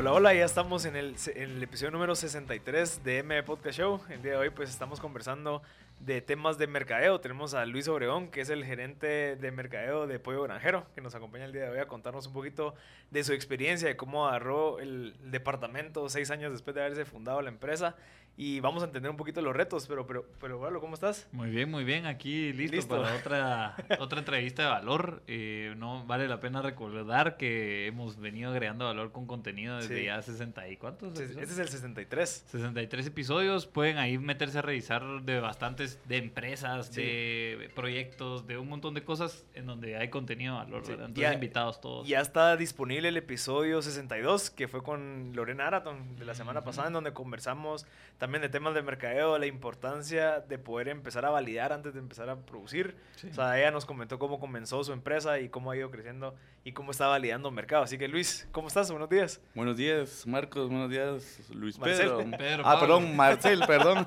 Hola, hola, ya estamos en el, en el episodio número 63 de M Podcast Show. El día de hoy pues estamos conversando de temas de mercadeo. Tenemos a Luis Obregón, que es el gerente de mercadeo de Pollo Granjero, que nos acompaña el día de hoy a contarnos un poquito de su experiencia, de cómo agarró el departamento seis años después de haberse fundado la empresa y vamos a entender un poquito los retos, pero, pero, pero bueno, ¿cómo estás? Muy bien, muy bien, aquí listo, para otra, otra entrevista de valor. Eh, no vale la pena recordar que hemos venido agregando valor con contenido desde ya 60 y cuántos. Este es el 63. 63 episodios, pueden ahí meterse a revisar de bastantes, de empresas, de proyectos, de un montón de cosas en donde hay contenido de valor. Entonces, ya, invitados todos. Ya está disponible el episodio 62, que fue con Lorena Araton de la semana pasada, en donde conversamos también de temas de mercadeo, la importancia de poder empezar a validar antes de empezar a producir. O sea, ella nos comentó cómo comenzó su empresa y cómo ha ido creciendo y cómo está validando mercado. Así que Luis, ¿cómo estás? Buenos días. Buenos días, Marcos. Buenos días, Luis Pedro. ah, perdón, Marcel, perdón.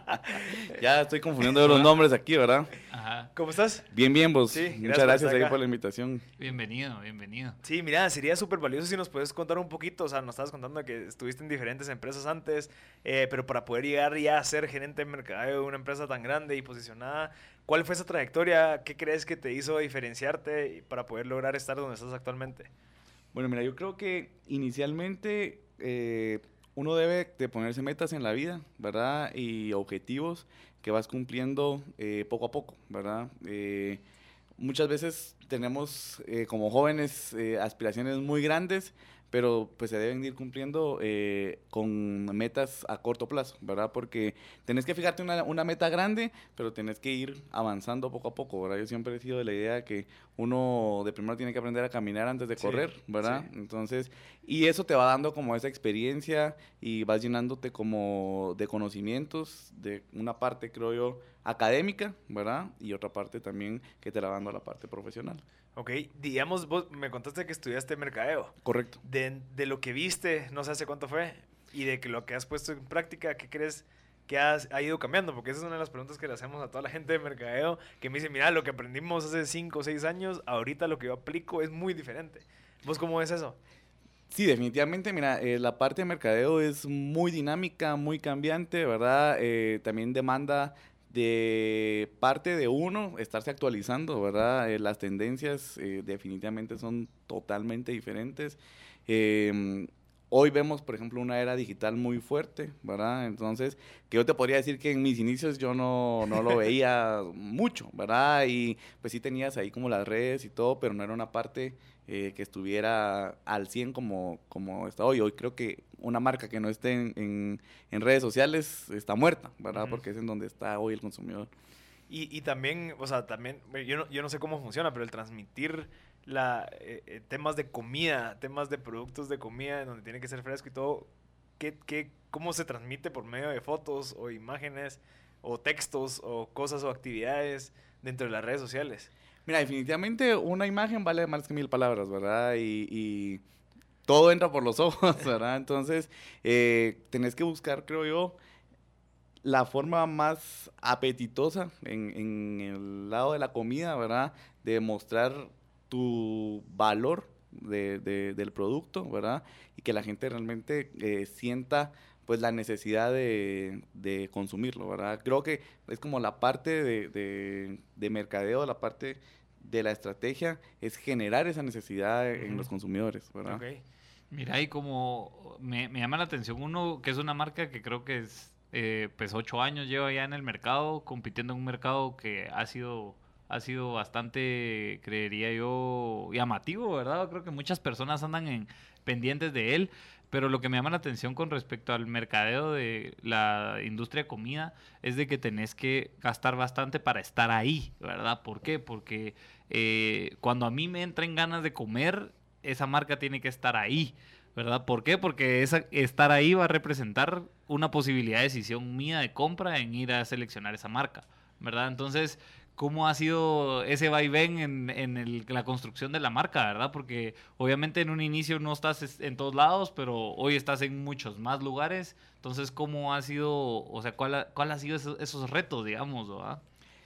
ya estoy confundiendo los nombres aquí, ¿verdad? Ajá. ¿Cómo estás? Bien, bien, vos. Sí, Muchas gracias ahí por la invitación. Bienvenido, bienvenido. Sí, mira, sería súper valioso si nos puedes contar un poquito. O sea, nos estabas contando que estuviste en diferentes empresas antes, eh, pero para poder llegar ya a ser gerente de mercado de una empresa tan grande y posicionada, ¿cuál fue esa trayectoria? ¿Qué crees que te hizo diferenciarte para poder lograr estar donde estás actualmente? Bueno, mira, yo creo que inicialmente eh, uno debe de ponerse metas en la vida, ¿verdad? Y objetivos que vas cumpliendo eh, poco a poco, ¿verdad? Eh, muchas veces tenemos como jóvenes aspiraciones muy grandes, pero pues se deben ir cumpliendo eh, con metas a corto plazo, ¿verdad? Porque tenés que fijarte una, una, meta grande, pero tenés que ir avanzando poco a poco, ¿verdad? Yo siempre he sido de la idea que uno de primero tiene que aprender a caminar antes de correr, ¿verdad? Entonces, y eso te va dando como esa experiencia y vas llenándote como de conocimientos, de una parte, creo yo, académica, ¿verdad? Y otra parte también que te la dando a la parte profesional. Ok, digamos, vos me contaste que estudiaste mercadeo. Correcto. De, de, lo que viste, no sé hace cuánto fue, y de que lo que has puesto en práctica, ¿qué crees que has, ha ido cambiando? Porque esa es una de las preguntas que le hacemos a toda la gente de mercadeo, que me dice, mira, lo que aprendimos hace 5 o 6 años, ahorita lo que yo aplico es muy diferente. ¿Vos cómo ves eso? Sí, definitivamente, mira, eh, la parte de mercadeo es muy dinámica, muy cambiante, ¿verdad? Eh, también demanda de parte de uno estarse actualizando, ¿verdad? Eh, las tendencias eh, definitivamente son totalmente diferentes. Em, hoy vemos, por ejemplo, una era digital muy fuerte, ¿verdad? Entonces, que yo te podría decir que en mis inicios yo no, no lo veía mucho, ¿verdad? Y pues sí tenías ahí como las redes y todo, pero no era una parte eh, que estuviera al 100 como, como está hoy. Hoy creo que una marca que no esté en, en, redes sociales está muerta, ¿verdad? Porque es en donde está hoy el consumidor. Y, y también, o sea, también, yo no, yo no sé cómo funciona, pero el transmitir la, eh, eh, temas de comida, temas de productos de comida, en donde tiene que ser fresco y todo, ¿qué, qué, ¿cómo se transmite por medio de fotos o imágenes o textos o cosas o actividades dentro de las redes sociales? Mira, definitivamente una imagen vale más que mil palabras, ¿verdad? Y, todo entra por los ojos, ¿verdad? Entonces, eh, tenés que buscar, creo yo, la forma más apetitosa en, el lado de la comida, ¿verdad? De mostrar tu valor del producto, ¿verdad? Y que la gente realmente eh, sienta pues la necesidad de, consumirlo, ¿verdad? Creo que es como la parte de, de mercadeo, la parte de la estrategia es generar esa necesidad en los consumidores, ¿verdad? Okay. Mira, y como me, llama la atención uno, que es una marca que creo que es, eh, pues ocho años lleva ya en el mercado, compitiendo en un mercado que ha sido, ha sido bastante, creería yo, llamativo, ¿verdad? Creo que muchas personas andan en, pendientes de él. Pero lo que me llama la atención con respecto al mercadeo de la industria de comida es de que tenés que gastar bastante para estar ahí, ¿verdad? ¿Por qué? Porque eh, cuando a mí me entran ganas de comer, esa marca tiene que estar ahí, ¿verdad? ¿Por qué? Porque esa, estar ahí va a representar una posibilidad de decisión mía de compra en ir a seleccionar esa marca, ¿verdad? Entonces, cómo ha sido ese vaivén en, en la construcción de la marca, ¿verdad? Porque obviamente en un inicio no estás en todos lados, pero hoy estás en muchos más lugares. Entonces, ¿cómo ha sido, o sea, cuál ha, sido esos, retos, digamos, ¿verdad?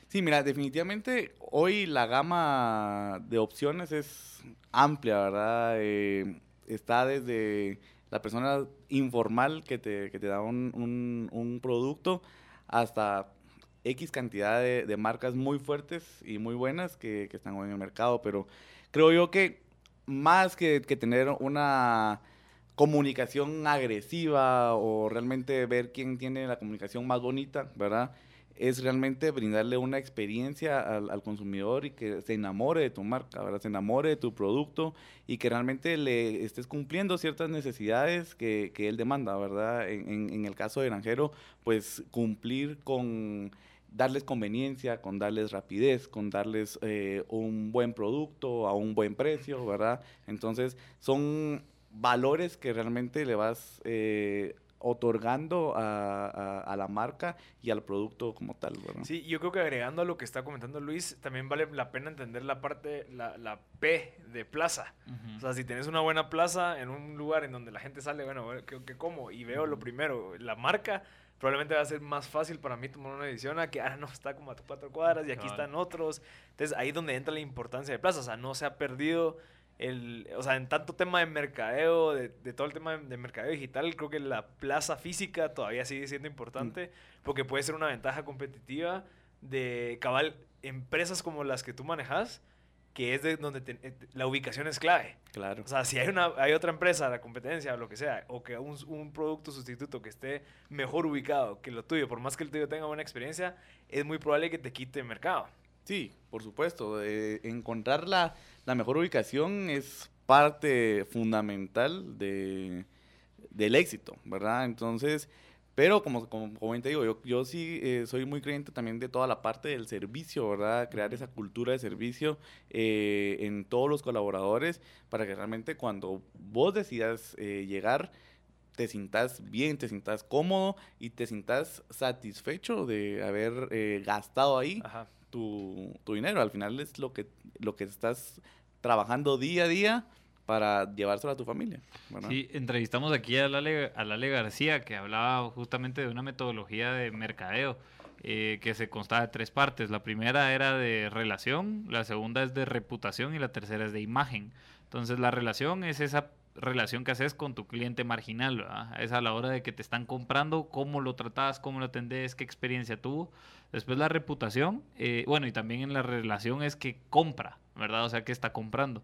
Sí, mira, definitivamente hoy la gama de opciones es amplia, ¿verdad? Eh, está desde la persona informal que te, que te da un producto, hasta X cantidad de, de, marcas muy fuertes y muy buenas que, que, están hoy en el mercado. Pero creo yo que más que, que tener una comunicación agresiva o realmente ver quién tiene la comunicación más bonita, ¿verdad? es realmente brindarle una experiencia al, al, consumidor y que se enamore de tu marca, ¿verdad? se enamore de tu producto y que realmente le estés cumpliendo ciertas necesidades que, que él demanda, ¿verdad? En, en, en, el caso de Granjero, pues cumplir con darles conveniencia, con darles rapidez, con darles eh, un buen producto a un buen precio, ¿verdad? Entonces son valores que realmente le vas eh, otorgando a, a, a, la marca y al producto como tal. ¿verdad? Sí, yo creo que agregando a lo que está comentando Luis, también vale la pena entender la parte, la, la P de plaza. Uh -huh. O sea, si tienes una buena plaza en un lugar en donde la gente sale, bueno, ¿qué, qué como? Y veo uh -huh. lo primero, la marca probablemente va a ser más fácil para mí tomar una decisión a que, ah, no, está como a cuatro cuadras y aquí claro. están otros. Entonces, ahí es donde entra la importancia de plaza. O sea, no se ha perdido el, o sea, en tanto tema de mercadeo, de, de, todo el tema de mercadeo digital, creo que la plaza física todavía sigue siendo importante mm. porque puede ser una ventaja competitiva de cabal empresas como las que tú manejas, que es de donde te, eh, la ubicación es clave. Claro. O sea, si hay, una, hay otra empresa, la competencia o lo que sea, o que un, un, producto sustituto que esté mejor ubicado que lo tuyo, por más que el tuyo tenga buena experiencia, es muy probable que te quite el mercado. Sí, por supuesto. Eh, encontrar la, la, mejor ubicación es parte fundamental de, del éxito, ¿verdad? Entonces, pero como, como, como te digo, yo, yo sí eh, soy muy creyente también de toda la parte del servicio, ¿verdad? Crear esa cultura de servicio eh, en todos los colaboradores para que realmente cuando vos decidas eh, llegar, te sientas bien, te sientas cómodo y te sientas satisfecho de haber eh, gastado ahí tu, tu, dinero. Al final es lo que, lo que estás trabajando día a día para llevárselo a tu familia. ¿verdad? Sí, entrevistamos aquí a Lale, a Lale García, que hablaba justamente de una metodología de mercadeo. Eh, que se constaba de tres partes. La primera era de relación, la segunda es de reputación y la tercera es de imagen. Entonces la relación es esa relación que haces con tu cliente marginal. Es a la hora de que te están comprando, cómo lo tratas, cómo lo atendés, qué experiencia tuvo. Después la reputación, eh, bueno, y también en la relación es que compra, ¿verdad? O sea, que está comprando.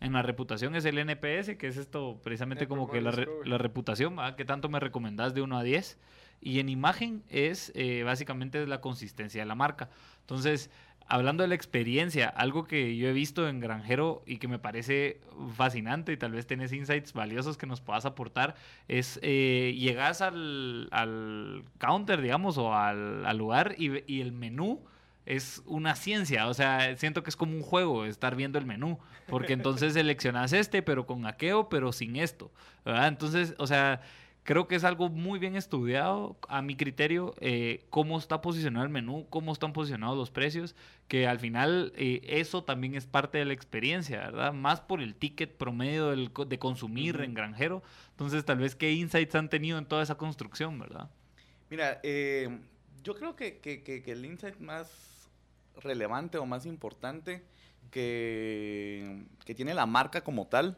En la reputación es el NPS, que es esto precisamente el como que la, re, la reputación, ¿verdad? ¿Qué tanto me recomendás de 1 a 10? Y en imagen es eh, básicamente la consistencia de la marca. Entonces, hablando de la experiencia, algo que yo he visto en Granjero y que me parece fascinante y tal vez tenés insights valiosos que nos puedas aportar, es eh, llegas al, al, counter, digamos, o al, al lugar y, y, el menú es una ciencia, o sea, siento que es como un juego estar viendo el menú, porque entonces seleccionas este, pero con aqueo, pero sin esto, ¿verdad? Entonces, o sea creo que es algo muy bien estudiado, a mi criterio, eh, cómo está posicionado el menú, cómo están posicionados los precios, que al final eh, eso también es parte de la experiencia, ¿verdad? Más por el ticket promedio del, de consumir uh -huh. en granjero. Entonces, tal vez, ¿qué insights han tenido en toda esa construcción, verdad? Mira, eh, yo creo que, que, que, que, el insight más relevante o más importante que, que tiene la marca como tal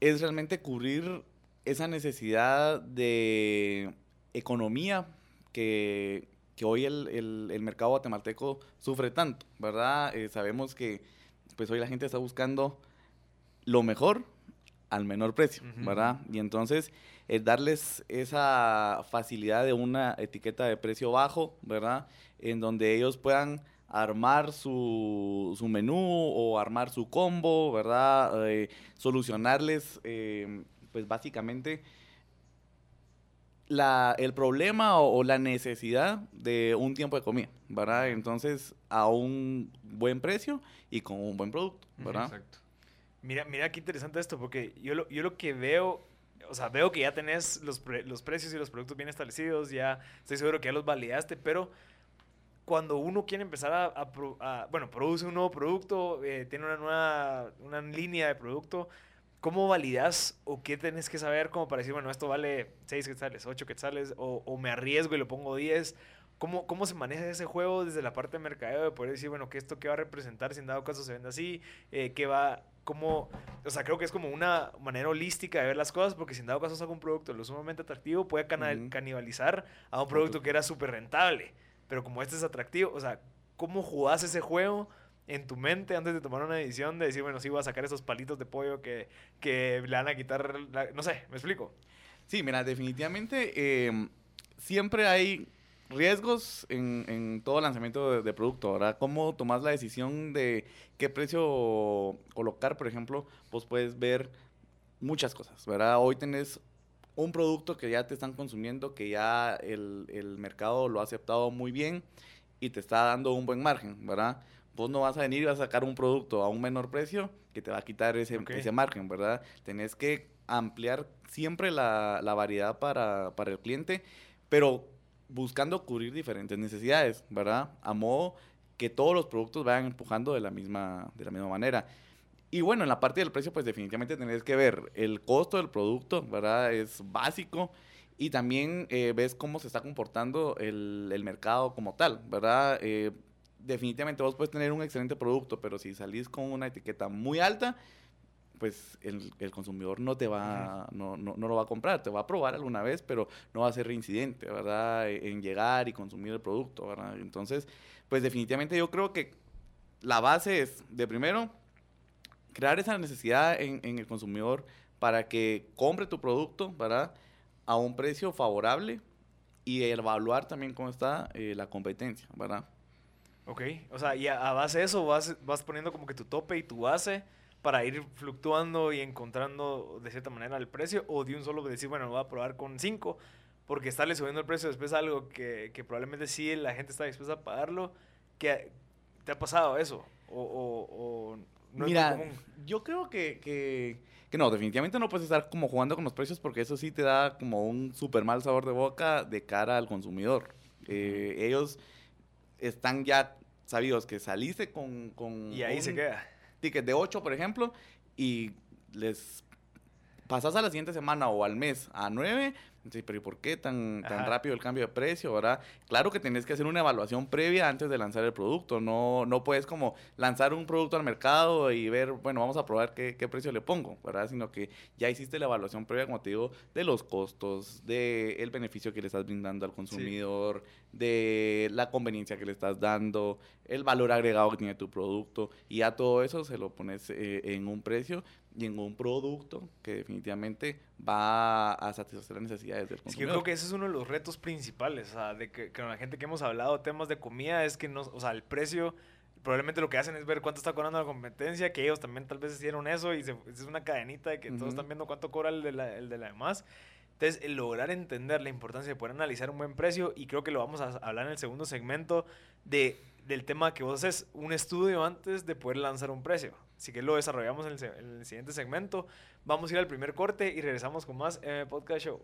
es realmente cubrir esa necesidad de economía que, que hoy el, el, mercado guatemalteco sufre tanto, ¿verdad? Eh, sabemos que pues hoy la gente está buscando lo mejor al menor precio, uh -huh. ¿verdad? Y entonces eh, darles esa facilidad de una etiqueta de precio bajo, ¿verdad? En donde ellos puedan armar su, su menú o armar su combo, ¿verdad? Eh, solucionarles eh, pues básicamente la, el problema o, o, la necesidad de un tiempo de comida, ¿verdad? Entonces, a un buen precio y con un buen producto, ¿verdad? Exacto. Mira, mira qué interesante esto, porque yo lo, yo lo que veo, o sea, veo que ya tenés los, pre, los precios y los productos bien establecidos, ya estoy seguro que ya los validaste, pero cuando uno quiere empezar a, a, a bueno, produce un nuevo producto, eh, tiene una nueva, una línea de producto, ¿Cómo validas o qué tenés que saber como para decir, bueno, esto vale 6 quetzales, 8 quetzales, o, o me arriesgo y lo pongo 10? ¿Cómo, ¿Cómo se maneja ese juego desde la parte de mercadeo de poder decir, bueno, que esto qué va a representar si en dado caso se vende así? Eh, ¿Qué va cómo, o sea, creo que es como una manera holística de ver las cosas, porque si en dado caso saca un producto lo sumamente atractivo, puede cana- canibalizar a un producto que era súper rentable. Pero como este es atractivo, o sea, ¿cómo jugás ese juego en tu mente antes de tomar una decisión de decir, bueno, sí, voy a sacar esos palitos de pollo que, que le van a quitar, la- no sé, ¿me explico? Sí, mira, definitivamente eh, siempre hay riesgos en, en todo lanzamiento de, de producto, ¿verdad? ¿Cómo tomas la decisión de qué precio colocar, por ejemplo? Vos puedes ver muchas cosas, ¿verdad? Hoy tenés un producto que ya te están consumiendo, que ya el, el mercado lo ha aceptado muy bien y te está dando un buen margen, ¿verdad? Vos no vas a venir y vas a sacar un producto a un menor precio que te va a quitar ese, ese margen, ¿verdad? Tenés que ampliar siempre la, la variedad para, para el cliente, pero buscando cubrir diferentes necesidades, ¿verdad? A modo que todos los productos vayan empujando de la misma, de la misma manera. Y bueno, en la parte del precio, pues definitivamente tenés que ver el costo del producto, ¿verdad? Es básico. Y también eh, ves cómo se está comportando el, el mercado como tal, ¿verdad? Eh, definitivamente vos puedes tener un excelente producto, pero si salís con una etiqueta muy alta, pues el, el consumidor no te va, no, no, no lo va a comprar, te va a probar alguna vez, pero no va a ser reincidente, ¿verdad? E- En llegar y consumir el producto, ¿verdad? Entonces, pues definitivamente yo creo que la base es, de primero, crear esa necesidad en, en el consumidor para que compre tu producto, ¿verdad? A un precio favorable y evaluar también cómo está eh, la competencia, ¿verdad? Ok, o sea, y a, a base de eso vas, vas poniendo como que tu tope y tu base para ir fluctuando y encontrando de cierta manera el precio o de un solo decir, bueno, lo voy a probar con 5 porque estarle subiendo el precio después algo que, que probablemente sí la gente está dispuesta a pagarlo, que ¿te ha pasado eso? O, o, o no Mira, es muy común. yo creo que, que, que no, definitivamente no puedes estar como jugando con los precios porque eso sí te da como un súper mal sabor de boca de cara al consumidor. Eh, ellos están ya sabidos que saliste con, con Y ahí un se queda. Ticket de 8, por ejemplo, y les pasas a la siguiente semana o al mes a 9, sí, pero ¿y por qué tan, tan Ajá. rápido el cambio de precio, verdad? Claro que tenés que hacer una evaluación previa antes de lanzar el producto, no, no puedes como lanzar un producto al mercado y ver, bueno, vamos a probar qué, qué precio le pongo, ¿verdad? Sino que ya hiciste la evaluación previa, como te digo, de los costos, de el beneficio que le estás brindando al consumidor, de la conveniencia que le estás dando, el valor agregado que tiene tu producto, y ya todo eso se lo pones eh, en un precio y en un producto que definitivamente va a satisfacer las necesidades del Es que yo consumidor. creo que ese es uno de los retos principales, o sea, de que, con la gente que hemos hablado temas de comida es que no, o sea, el precio probablemente lo que hacen es ver cuánto está cobrando la competencia, que ellos también tal vez hicieron eso y se- es una cadenita de que todos están viendo cuánto cobra el de la, el de la demás. Entonces, el lograr entender la importancia de poder analizar un buen precio y creo que lo vamos a hablar en el segundo segmento de, del tema que vos haces un estudio antes de poder lanzar un precio. Así que lo desarrollamos en el, en el siguiente segmento. Vamos a ir al primer corte y regresamos con más M Podcast Show.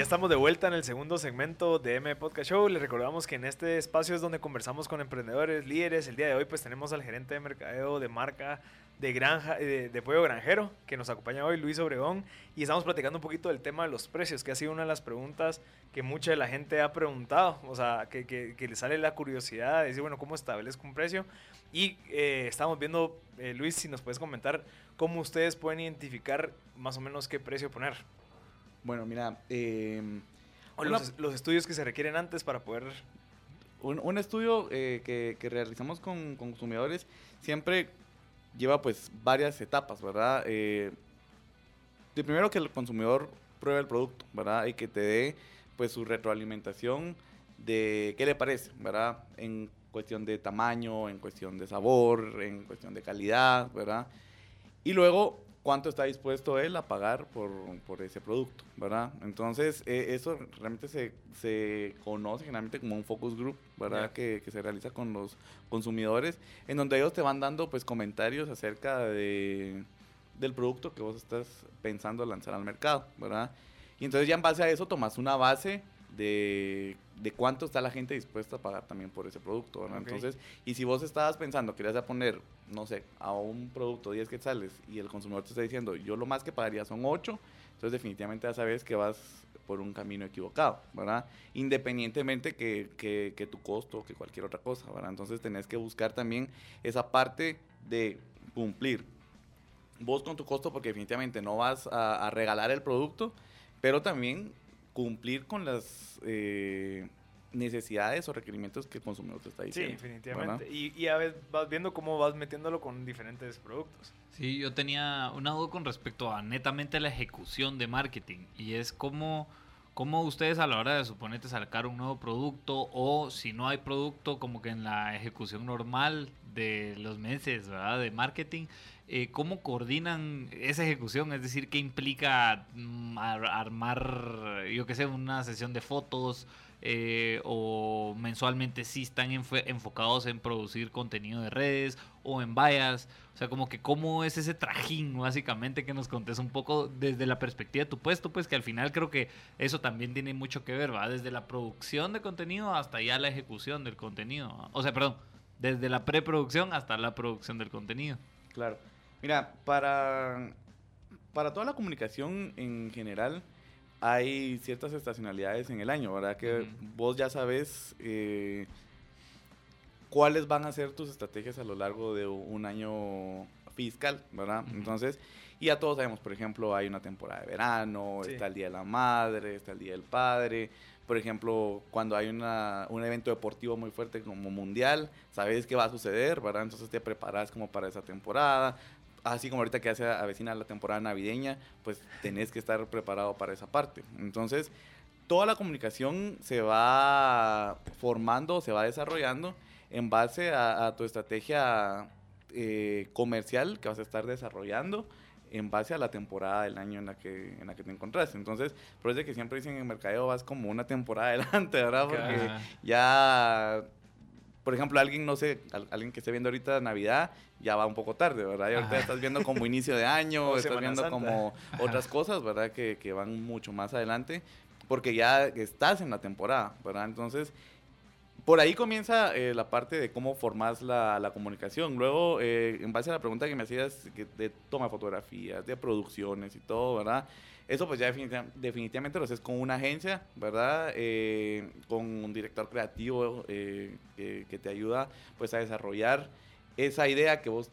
Ya estamos de vuelta en el segundo segmento de M Podcast Show. Les recordamos que en este espacio es donde conversamos con emprendedores, líderes. El día de hoy pues tenemos al gerente de mercadeo de marca de granja de, de pollo granjero que nos acompaña hoy, Luis Obregón, y estamos platicando un poquito del tema de los precios, que ha sido una de las preguntas que mucha de la gente ha preguntado, o sea, que, que, que le sale la curiosidad de decir, bueno, ¿cómo establezco un precio? Y eh, estamos viendo, eh, Luis, si nos puedes comentar cómo ustedes pueden identificar más o menos qué precio poner. Bueno, mira, eh, O Una- los, los estudios que se requieren antes para poder... un, un estudio eh, que, que realizamos con, con consumidores siempre lleva pues varias etapas, ¿verdad? Eh, de primero que el consumidor pruebe el producto, ¿verdad? Y que te dé pues su retroalimentación de qué le parece, ¿verdad? En cuestión de tamaño, en cuestión de sabor, en cuestión de calidad, ¿verdad? Y luego, cuánto está dispuesto él a pagar por, por ese producto, ¿verdad? Entonces, eh, eso realmente se, se conoce generalmente como un focus group, ¿verdad? Ya. Que, que se realiza con los consumidores, en donde ellos te van dando pues comentarios acerca de, del producto que vos estás pensando lanzar al mercado, ¿verdad? Y entonces ya en base a eso tomas una base de, de, cuánto está la gente dispuesta a pagar también por ese producto. Entonces, y si vos estabas pensando, querías a poner, no sé, a un producto 10 quetzales y el consumidor te está diciendo, yo lo más que pagaría son 8, entonces definitivamente ya sabes que vas por un camino equivocado, ¿verdad? Independientemente que, que, que, tu costo, que cualquier otra cosa, ¿verdad? Entonces tenés que buscar también esa parte de cumplir vos con tu costo, porque definitivamente no vas a, a regalar el producto, pero también cumplir con las eh, necesidades o requerimientos que el consumidor te está diciendo. Sí, definitivamente. Y, y, a veces vas viendo cómo vas metiéndolo con diferentes productos. Sí, yo tenía una duda con respecto a netamente la ejecución de marketing y es cómo, cómo ustedes a la hora de suponete sacar un nuevo producto o si no hay producto como que en la ejecución normal de los meses ¿verdad? de marketing, eh, ¿cómo coordinan esa ejecución? Es decir, ¿qué implica mm, armar, yo qué sé, una sesión de fotos? Eh, o mensualmente sí están enfocados en producir contenido de redes o en vallas. O sea, como que cómo es ese trajín, básicamente, que nos contes un poco desde la perspectiva de tu puesto, pues que al final creo que eso también tiene mucho que ver, ¿va? Desde la producción de contenido hasta ya la ejecución del contenido. O sea, perdón, desde la preproducción hasta la producción del contenido. Claro. Mira, para, para toda la comunicación en general hay ciertas estacionalidades en el año, ¿verdad? Que vos ya sabes eh, cuáles van a ser tus estrategias a lo largo de un año fiscal, ¿verdad? Entonces, y ya todos sabemos, por ejemplo, hay una temporada de verano, está el Día de la Madre, está el Día del Padre, por ejemplo, cuando hay una, un evento deportivo muy fuerte como mundial, sabes qué va a suceder, ¿verdad? Entonces te preparas como para esa temporada así como ahorita que hace avecina la temporada navideña, pues tenés que estar preparado para esa parte. Entonces, toda la comunicación se va formando, se va desarrollando en base a, tu estrategia eh, comercial que vas a estar desarrollando en base a la temporada del año en la que, en la que te encontrás. Entonces, por eso es que siempre dicen en el mercadeo vas como una temporada adelante, ¿verdad? Porque ya por ejemplo, alguien, no sé, alguien que esté viendo ahorita Navidad, ya va un poco tarde, ¿verdad? Y ahorita estás viendo como inicio de año, estás viendo como otras cosas, ¿verdad? Que, que, van mucho más adelante, porque ya estás en la temporada, ¿verdad? Entonces, por ahí comienza eh, la parte de cómo formas la, la comunicación. Luego, eh, en base a la pregunta que me hacías de toma fotografías, de producciones y todo, ¿verdad? Eso pues ya definitivamente lo haces con una agencia, ¿verdad? Eh, con un director creativo eh, que, te ayuda pues a desarrollar esa idea que vos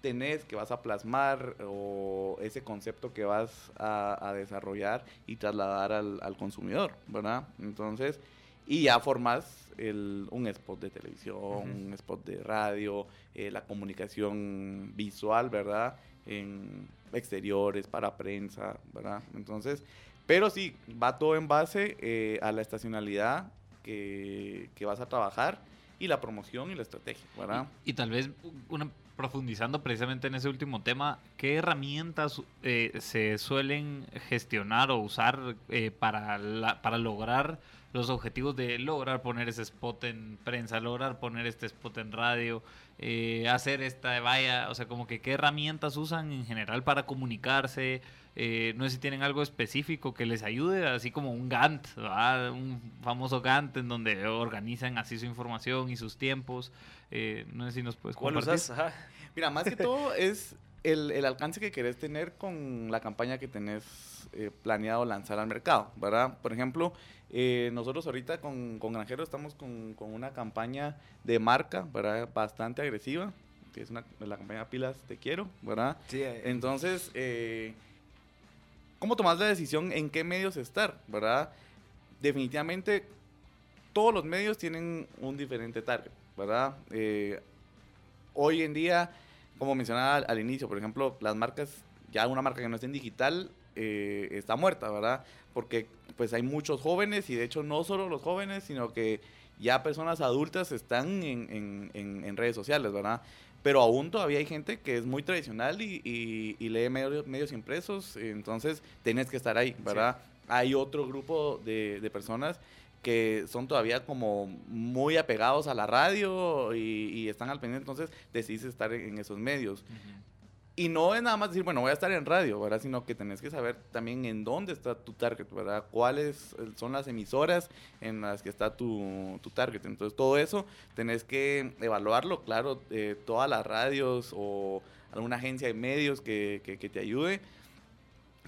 tenés, que vas a plasmar o ese concepto que vas a, desarrollar y trasladar al, consumidor, ¿verdad? Entonces, y ya formas el, un spot de televisión, un spot de radio, eh, la comunicación visual, ¿verdad? En, exteriores, para prensa, ¿verdad? Entonces, pero sí, va todo en base eh, a la estacionalidad que, que, vas a trabajar y la promoción y la estrategia, ¿verdad? Y, tal vez una, profundizando precisamente en ese último tema, ¿qué herramientas eh, se suelen gestionar o usar eh, para, la, para lograr los objetivos de lograr poner ese spot en prensa, lograr poner este spot en radio, eh, hacer esta vaya, o sea, como que qué herramientas usan en general para comunicarse, eh, no sé si tienen algo específico que les ayude, así como un Gantt, un famoso Gantt en donde organizan así su información y sus tiempos, eh, no sé si nos puedes compartir. Usas? Mira, más que todo es el, el, alcance que querés tener con la campaña que tenés planeado lanzar al mercado, ¿verdad? Por ejemplo, eh, nosotros ahorita con, con Granjero estamos con, con, una campaña de marca, ¿verdad? Bastante agresiva, que es una, la campaña Pilas Te Quiero, ¿verdad? Sí. Eh. Entonces, eh, ¿cómo tomas la decisión en qué medios estar, ¿verdad? Definitivamente, todos los medios tienen un diferente target, ¿verdad? Eh, hoy en día, como mencionaba al, al, inicio, por ejemplo, las marcas, ya una marca que no esté en digital, está muerta, ¿verdad? Porque pues hay muchos jóvenes y de hecho no solo los jóvenes, sino que ya personas adultas están en, en, redes sociales, ¿verdad? Pero aún todavía hay gente que es muy tradicional y, y, lee medios, medios, impresos, entonces tienes que estar ahí, ¿verdad? Hay otro grupo de, de, personas que son todavía como muy apegados a la radio y, y están al pendiente, entonces decidís estar en, esos medios. Y no es nada más decir, bueno, voy a estar en radio, ¿verdad? Sino que tenés que saber también en dónde está tu target, ¿verdad? Cuáles son las emisoras en las que está tu, tu target. Entonces, todo eso tenés que evaluarlo, claro, eh, todas las radios o alguna agencia de medios que, que, te ayude.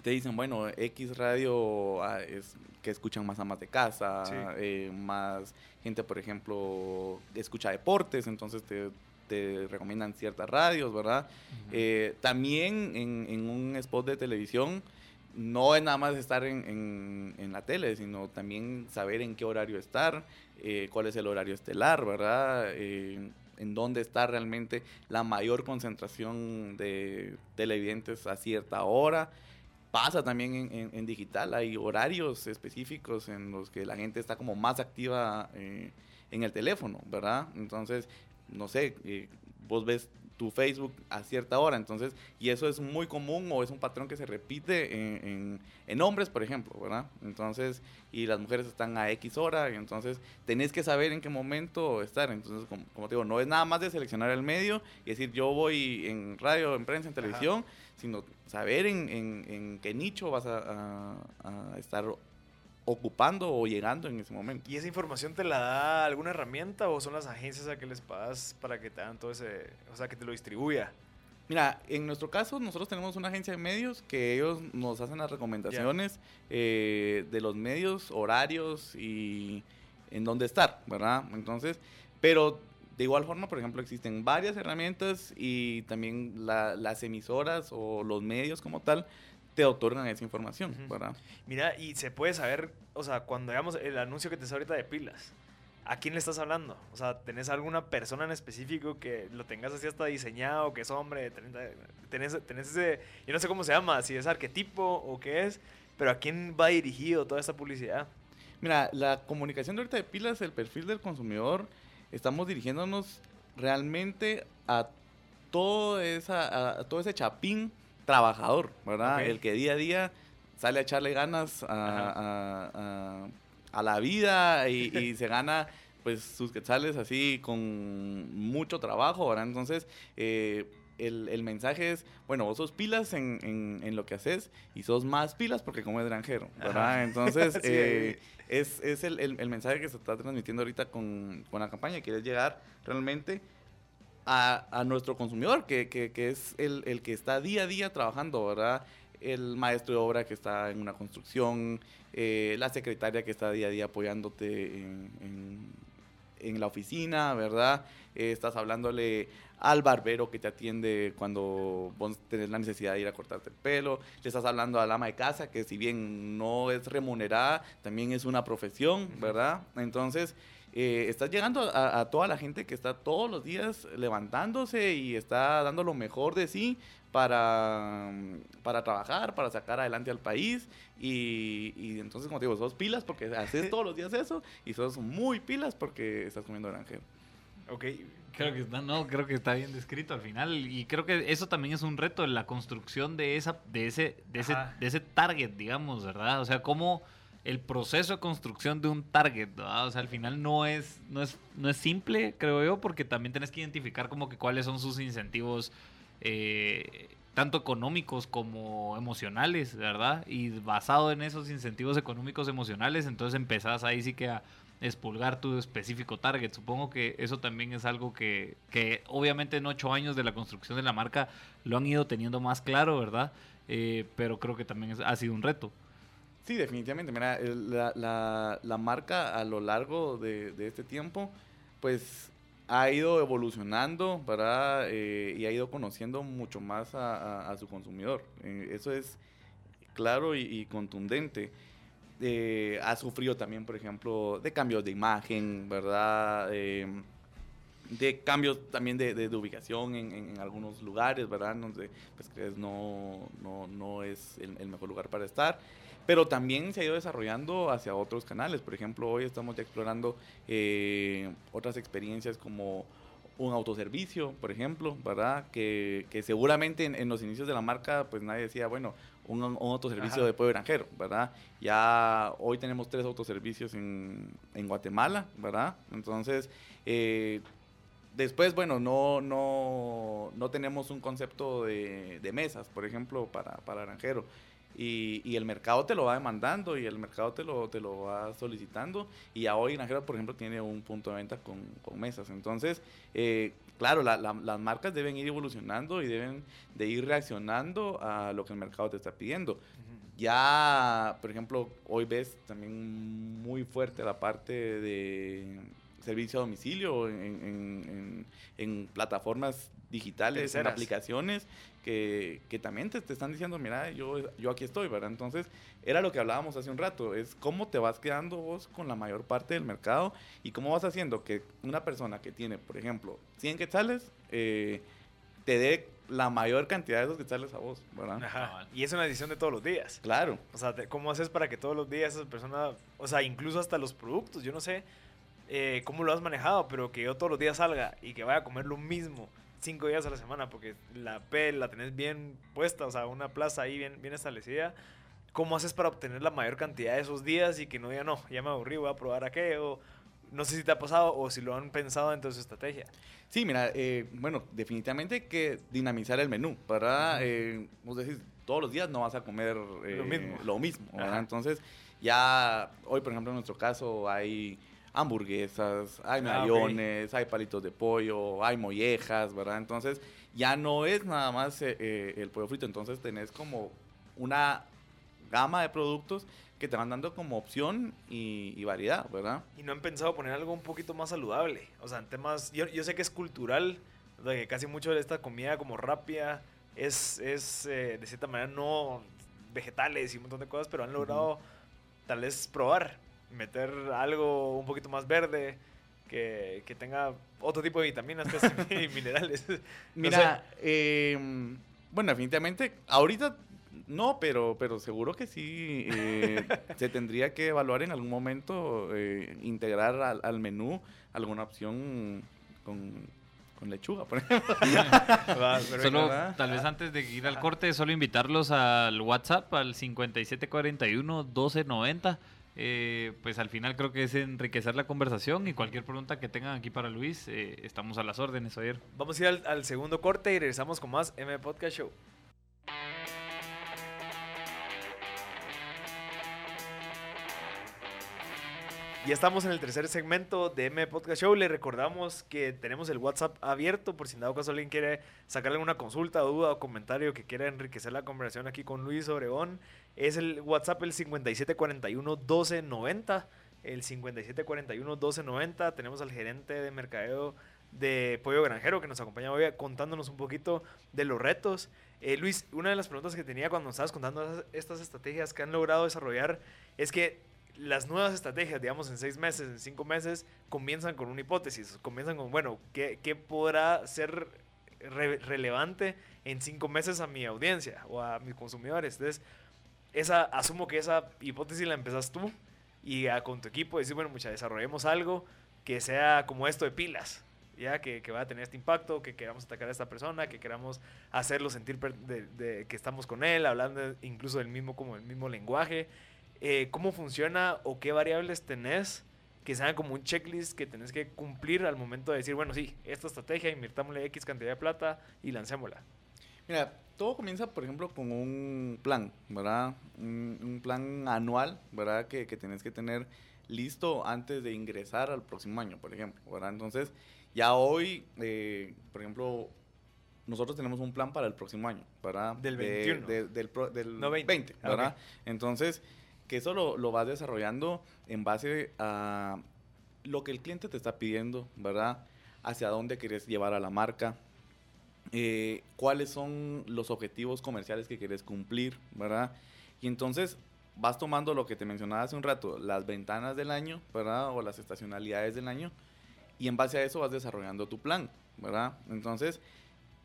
Te dicen, bueno, X radio ah, es que escuchan más amas de casa, eh, más gente, por ejemplo, escucha deportes, entonces te te recomiendan ciertas radios, ¿verdad? Eh, también en, un spot de televisión no es nada más estar en, la tele, sino también saber en qué horario estar, eh, cuál es el horario estelar, ¿verdad? En dónde está realmente la mayor concentración de televidentes a cierta hora. Pasa también en, en, digital, hay horarios específicos en los que la gente está como más activa en el teléfono, ¿verdad? Entonces, no sé, eh, vos ves tu Facebook a cierta hora, entonces, y eso es muy común o es un patrón que se repite en, en, hombres, por ejemplo, ¿verdad? Entonces, y las mujeres están a X hora, y entonces tenés que saber en qué momento estar, entonces, como, te digo, no es nada más de seleccionar el medio y decir yo voy en radio, en prensa, en televisión, sino saber en, en, qué nicho vas a, a, a estar ocupando o llegando en ese momento. ¿Y esa información te la da alguna herramienta o son las agencias a que les pagas para que te hagan todo ese, o sea, que te lo distribuya? Mira, en nuestro caso nosotros tenemos una agencia de medios que ellos nos hacen las recomendaciones eh, de los medios, horarios y en dónde estar, ¿verdad? Entonces, pero de igual forma, por ejemplo, existen varias herramientas y también las emisoras o los medios como tal te otorgan esa información, ¿verdad? Mira, y se puede saber, o sea, cuando veamos el anuncio que te está ahorita de pilas, ¿a quién le estás hablando? O sea, ¿tenés alguna persona en específico que lo tengas así hasta diseñado, que es hombre? Tenés, tenés ese, yo no sé cómo se llama, si es arquetipo o qué es, pero ¿a quién va dirigido toda esta publicidad? Mira, la comunicación de ahorita de pilas, el perfil del consumidor, estamos dirigiéndonos realmente a todo, esa, a todo ese chapín trabajador, ¿verdad? El que día a día sale a echarle ganas a, la vida y, se gana pues sus quetzales así con mucho trabajo, ¿verdad? Entonces, eh, el, mensaje es, bueno, vos sos pilas en, lo que haces y sos más pilas porque como extranjero, ¿verdad? Entonces, eh, es, el, mensaje que se está transmitiendo ahorita con, con la campaña, quieres llegar realmente a, nuestro consumidor, que, que, es el, el, que está día a día trabajando, ¿verdad? El maestro de obra que está en una construcción, eh, la secretaria que está día a día apoyándote en, en, la oficina, ¿verdad? Eh, estás hablándole al barbero que te atiende cuando vos tenés la necesidad de ir a cortarte el pelo, le estás hablando al ama de casa, que si bien no es remunerada, también es una profesión, ¿verdad? Entonces, eh, estás llegando a, toda la gente que está todos los días levantándose y está dando lo mejor de sí para, para trabajar, para sacar adelante al país. Y, entonces, como te digo, sos pilas porque haces todos los días eso y sos muy pilas porque estás comiendo granje. Ok. Creo que, está, no, creo que está bien descrito al final y creo que eso también es un reto en la construcción de, esa, de, ese, de, ese, de ese target, digamos, ¿verdad? O sea, cómo el proceso de construcción de un target, O sea, al final no es, no es, no es simple, creo yo, porque también tienes que identificar como que cuáles son sus incentivos, eh, tanto económicos como emocionales, ¿verdad? Y basado en esos incentivos económicos emocionales, entonces empezás ahí sí que a expulgar tu específico target. Supongo que eso también es algo que, que obviamente en ocho años de la construcción de la marca lo han ido teniendo más claro, ¿verdad? Eh, pero creo que también ha sido un reto. Sí, definitivamente. Mira, la, la, marca a lo largo de, este tiempo, pues ha ido evolucionando, ¿verdad? Eh, y ha ido conociendo mucho más a, su consumidor. Eh, eso es claro y, contundente. Eh, ha sufrido también, por ejemplo, de cambios de imagen, ¿verdad? de cambios también de, de, ubicación en, en, algunos lugares, ¿verdad? Donde pues no, no, no es el, mejor lugar para estar pero también se ha ido desarrollando hacia otros canales. Por ejemplo, hoy estamos ya explorando eh, otras experiencias como un autoservicio, por ejemplo, ¿verdad? Que, que seguramente en, los inicios de la marca, pues nadie decía, bueno, un, un autoservicio de pueblo granjero, ¿verdad? Ya hoy tenemos tres autoservicios en, en Guatemala, ¿verdad? Entonces, eh, Después, bueno, no, no, no tenemos un concepto de, de mesas, por ejemplo, para, para granjero. Y, y, el mercado te lo va demandando y el mercado te lo, te lo va solicitando. Y ya hoy Granjero, por ejemplo, tiene un punto de venta con, con mesas. Entonces, eh, claro, la, la, las marcas deben ir evolucionando y deben de ir reaccionando a lo que el mercado te está pidiendo. Uh -huh. Ya, por ejemplo, hoy ves también muy fuerte la parte de servicio a domicilio en, en, en, en plataformas digitales, en aplicaciones que, que también te, te, están diciendo, mira, yo, yo aquí estoy, ¿verdad? Entonces, era lo que hablábamos hace un rato, es cómo te vas quedando vos con la mayor parte del mercado y cómo vas haciendo que una persona que tiene, por ejemplo, 100 quetzales, eh, te dé la mayor cantidad de esos quetzales a vos, ¿verdad? Ajá. Y es una decisión de todos los días. Claro. O sea, ¿cómo haces para que todos los días esa persona, o sea, incluso hasta los productos, yo no sé eh, cómo lo has manejado, pero que yo todos los días salga y que vaya a comer lo mismo cinco días a la semana porque la P la tenés bien puesta, o sea, una plaza ahí bien, bien establecida. ¿Cómo haces para obtener la mayor cantidad de esos días y que no diga, no, ya me aburrí, voy a probar aquello? No sé si te ha pasado o si lo han pensado dentro de su estrategia. Sí, mira, eh, bueno, definitivamente hay que dinamizar el menú, ¿verdad? Eh, vos decís, todos los días no vas a comer eh, lo mismo, lo mismo. Entonces, ya hoy, por ejemplo, en nuestro caso hay hamburguesas, hay medallones, ah, okay. hay palitos de pollo, hay mollejas, ¿verdad? Entonces, ya no es nada más eh, eh, el pollo frito, entonces tenés como una gama de productos que te van dando como opción y, y, variedad, ¿verdad? Y no han pensado poner algo un poquito más saludable, o sea, en temas, yo, yo sé que es cultural, de que casi mucho de esta comida como rápida es, es eh, de cierta manera no vegetales y un montón de cosas, pero han logrado uh -huh. tal vez probar meter algo un poquito más verde, que, que tenga otro tipo de vitaminas y minerales. No Mira, sé. eh, bueno, definitivamente, ahorita no, pero, pero seguro que sí eh, se tendría que evaluar en algún momento eh, integrar al, al, menú alguna opción con, con lechuga, por ejemplo. solo, tal vez antes de ir al corte, solo invitarlos al WhatsApp al 5741 1290 eh, pues al final creo que es enriquecer la conversación y cualquier pregunta que tengan aquí para Luis, eh, estamos a las órdenes ayer. Vamos a ir al, al, segundo corte y regresamos con más M Podcast Show. Ya estamos en el tercer segmento de M Podcast Show. Le recordamos que tenemos el WhatsApp abierto por si en dado caso alguien quiere sacarle una consulta, duda o comentario que quiera enriquecer la conversación aquí con Luis Obregón. Es el WhatsApp el 5741-1290. El 5741-1290. Tenemos al gerente de mercadeo de Pollo Granjero que nos acompaña hoy contándonos un poquito de los retos. Eh, Luis, una de las preguntas que tenía cuando estabas contando estas estrategias que han logrado desarrollar es que las nuevas estrategias, digamos, en seis meses, en cinco meses, comienzan con una hipótesis, comienzan con, bueno, ¿qué, qué podrá ser re relevante en cinco meses a mi audiencia o a mis consumidores? Entonces, esa, asumo que esa hipótesis la empezas tú y con tu equipo decir, bueno, mucha, desarrollemos algo que sea como esto de pilas, ya que, que va a tener este impacto, que queramos atacar a esta persona, que queramos hacerlo sentir de, de, que estamos con él, hablando incluso del mismo, como el mismo lenguaje eh, cómo funciona o qué variables tenés que sean como un checklist que tenés que cumplir al momento de decir, bueno, sí, esta estrategia, invirtámosle X cantidad de plata y lancémosla. Mira, todo comienza, por ejemplo, con un plan, ¿verdad? Un, un plan anual, ¿verdad? Que, que tenés que tener listo antes de ingresar al próximo año, por ejemplo, ¿verdad? Entonces, ya hoy, eh, por ejemplo, nosotros tenemos un plan para el próximo año, ¿verdad? Del 21. De, de, del, del no 20. 20, ¿verdad? Okay. Entonces, que eso lo, lo, vas desarrollando en base a lo que el cliente te está pidiendo, ¿verdad? Hacia dónde quieres llevar a la marca, eh, cuáles son los objetivos comerciales que quieres cumplir, ¿verdad? Y entonces vas tomando lo que te mencionaba hace un rato, las ventanas del año, ¿verdad? O las estacionalidades del año, y en base a eso vas desarrollando tu plan, ¿verdad? Entonces,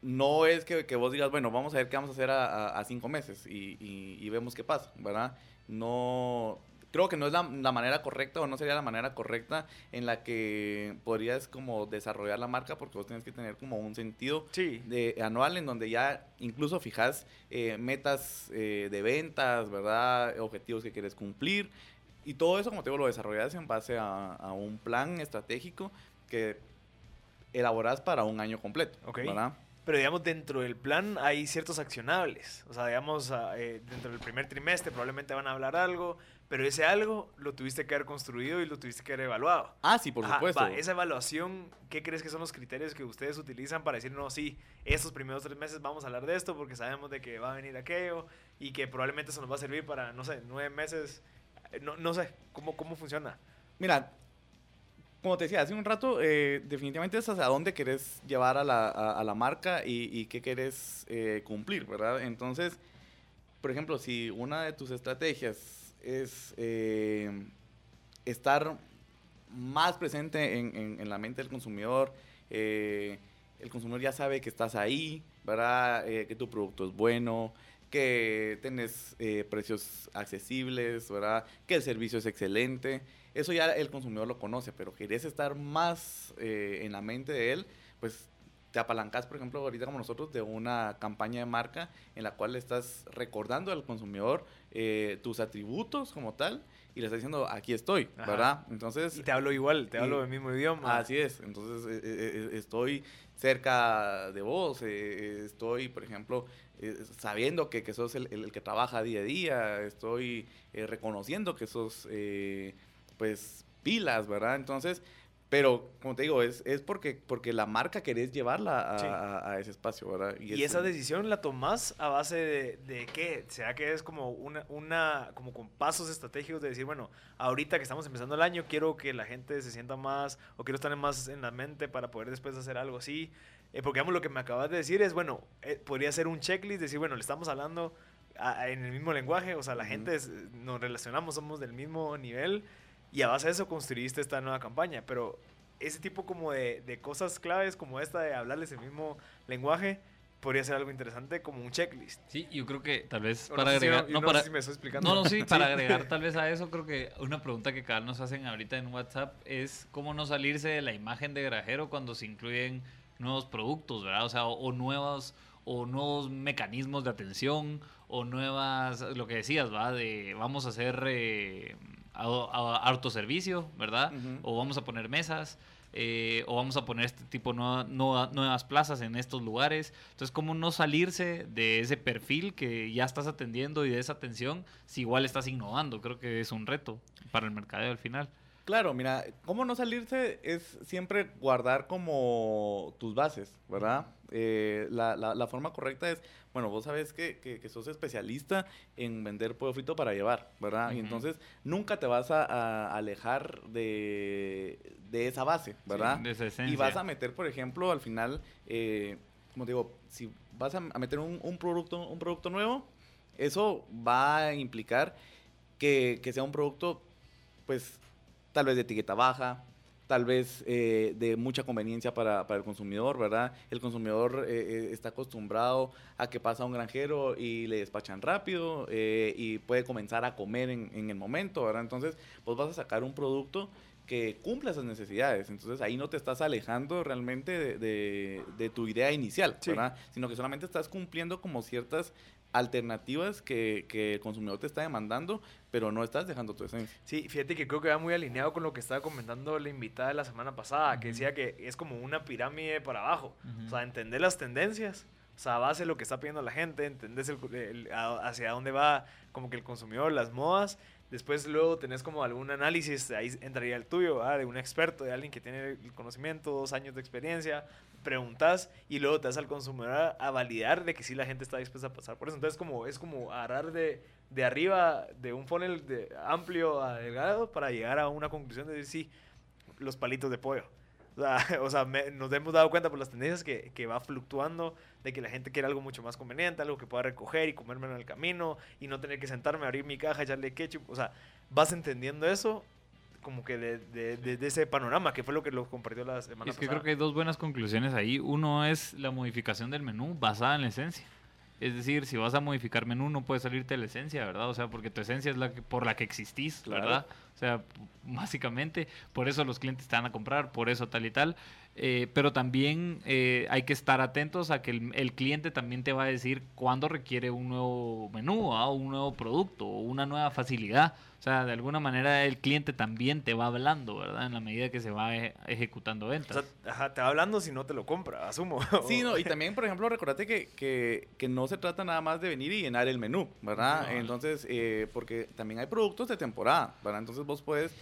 no es que, vos digas, bueno, vamos a ver qué vamos a hacer a, a, cinco meses y, y, vemos qué pasa, ¿verdad? no creo que no es la, la, manera correcta o no sería la manera correcta en la que podrías como desarrollar la marca porque vos tienes que tener como un sentido sí. de, anual en donde ya incluso fijas eh, metas eh, de ventas, ¿verdad? Objetivos que quieres cumplir y todo eso como te digo lo desarrollas en base a, a un plan estratégico que elaboradas para un año completo, Ok. ¿verdad? Pero digamos, dentro del plan hay ciertos accionables. O sea, digamos, ah, eh, dentro del primer trimestre probablemente van a hablar algo, pero ese algo lo tuviste que haber construido y lo tuviste que haber evaluado. Ah, sí, por Ajá, supuesto. va, esa evaluación, ¿qué crees que son los criterios que ustedes utilizan para decir, no, sí, estos primeros tres meses vamos a hablar de esto porque sabemos de que va a venir aquello y que probablemente eso nos va a servir para, no sé, nueve meses? Eh, No, no sé, ¿cómo, cómo funciona? Mira, como te decía hace un rato, eh, definitivamente es hacia dónde querés llevar a la, a, a la marca y, y qué querés eh, cumplir, ¿verdad? Entonces, por ejemplo, si una de tus estrategias es eh, estar más presente en, la mente del consumidor, eh, el consumidor ya sabe que estás ahí. Eh, que tu producto es bueno, que tenés precios accesibles. Que el servicio es excelente. Eso ya el consumidor lo conoce, pero querés estar más en la mente de él, pues te apalancas, por ejemplo, ahorita como nosotros, de una campaña de marca en la cual estás recordando al consumidor eh, tus atributos como tal y le estás diciendo, aquí estoy, Ajá. ¿verdad? Entonces, Y te hablo igual, te y- hablo del mismo idioma. Así es, entonces eh, eh, eh, estoy cerca de vos, estoy, por ejemplo, eh, sabiendo que, que sos el, el- el que trabaja día a día, estoy eh, reconociendo que sos, eh, pues, pilas, ¿verdad? Entonces, pero, como te digo, es, es porque, porque la marca querés llevarla a, Sí. a- a ese espacio, ¿verdad? Y, es- esa decisión la tomás a base de, de qué? ¿Será que es como una, una, como con pasos estratégicos de decir, bueno, ahorita que estamos empezando el año, quiero que la gente se sienta más, o quiero estar más en la mente para poder después hacer algo así? Eh, porque, digamos, lo que me acabas de decir es, bueno, eh, podría ser un checklist, decir, bueno, le estamos hablando a- en el mismo lenguaje, o sea, la gente es- nos relacionamos, somos del mismo nivel, y a base de eso construiste esta nueva campaña, pero ese tipo como de, de cosas claves como esta de hablarles el mismo lenguaje podría ser algo interesante como un checklist. Sí, yo creo que tal vez para no sé si agregar... no- no, no para, sé si me estoy explicando. No, no, sí, para agregar tal vez a eso, creo que una pregunta que cada nos hacen ahorita en WhatsApp es cómo no salirse de la imagen de grajero cuando se incluyen nuevos productos, ¿verdad? O sea, o, o nuevos o nuevos mecanismos de atención o nuevas, lo que decías, ¿va? De vamos a hacer eh, a- a- autoservicio, ¿verdad? O vamos a poner mesas. eh, o vamos a poner este tipo de nueva- nueva- nuevas plazas en estos lugares. Entonces, ¿cómo no salirse de ese perfil que ya estás atendiendo y de esa atención si igual estás innovando? Creo que es un reto para el mercadeo al final. Claro, mira, cómo no salirse es siempre guardar como tus bases, ¿verdad? Eh, la, la- la forma correcta es, bueno, vos sabes que, que- que sos especialista en vender pollo frito para llevar, ¿verdad? Y entonces nunca te vas a, a alejar de, de esa base, ¿verdad? de esa y esencia. vas a meter, por ejemplo, al final, eh, como digo, si vas a, a meter un, un producto, un producto nuevo, eso va a implicar que, que sea un producto, pues, tal vez de etiqueta baja, tal vez eh, de mucha conveniencia para, para el consumidor, ¿verdad? El consumidor eh, eh, está acostumbrado a que pasa un granjero y le despachan rápido eh, y puede comenzar a comer en, en el momento, ¿verdad? Entonces, pues vas a sacar un producto que cumpla esas necesidades. Entonces ahí no te estás alejando realmente de, de- de tu idea inicial, Sí. ¿verdad? Sino que solamente estás cumpliendo como ciertas alternativas que, que el consumidor te está demandando, pero no estás dejando tu esencia. Sí, fíjate que creo que va muy alineado con lo que estaba comentando la invitada de la semana pasada, que decía que es como una pirámide para abajo. Ujú. O sea, entender las tendencias, o sea, a base de lo que está pidiendo la gente, entendés el- el- hacia dónde va como que el consumidor, las modas. Después luego tenés como algún análisis, ahí entraría el tuyo, ¿verdad? de un experto, de alguien que tiene el conocimiento, dos años de experiencia, preguntas y luego te das al consumidor a, validar de que sí la gente está dispuesta a pasar por eso. Entonces como, es como agarrar de, de arriba de un funnel de amplio a delgado para llegar a una conclusión de decir sí, los palitos de pollo. O sea, o sea, me- nos hemos dado cuenta por las tendencias que, que va fluctuando, de que la gente quiere algo mucho más conveniente, algo que pueda recoger y comerme en el camino y no tener que sentarme, abrir mi caja, echarle ketchup. O sea, vas entendiendo eso como que de, de- de- de ese panorama, que fue lo que lo compartió la semana Es que pasada. creo que hay dos buenas conclusiones ahí. Uno es la modificación del menú basada en la esencia. Es decir, si vas a modificar menú no puedes salirte la esencia, ¿verdad? O sea, porque tu esencia es la que, por la que existís, Claro. ¿verdad? O sea, básicamente, por eso los clientes te van a comprar, por eso tal y tal. Eh, pero también eh, hay que estar atentos a que el, el, cliente también te va a decir cuándo requiere un nuevo menú, o un nuevo producto o una nueva facilidad. O sea, de alguna manera el cliente también te va hablando, ¿verdad? En la medida que se va e ejecutando ventas. O sea, ajá, te va hablando si no te lo compra, asumo. Sí, no, y también, por ejemplo, recordate que, que, que, no se trata nada más de venir y llenar el menú, ¿verdad? No. Entonces, eh, porque también hay productos de temporada, ¿verdad? Entonces vos puedes,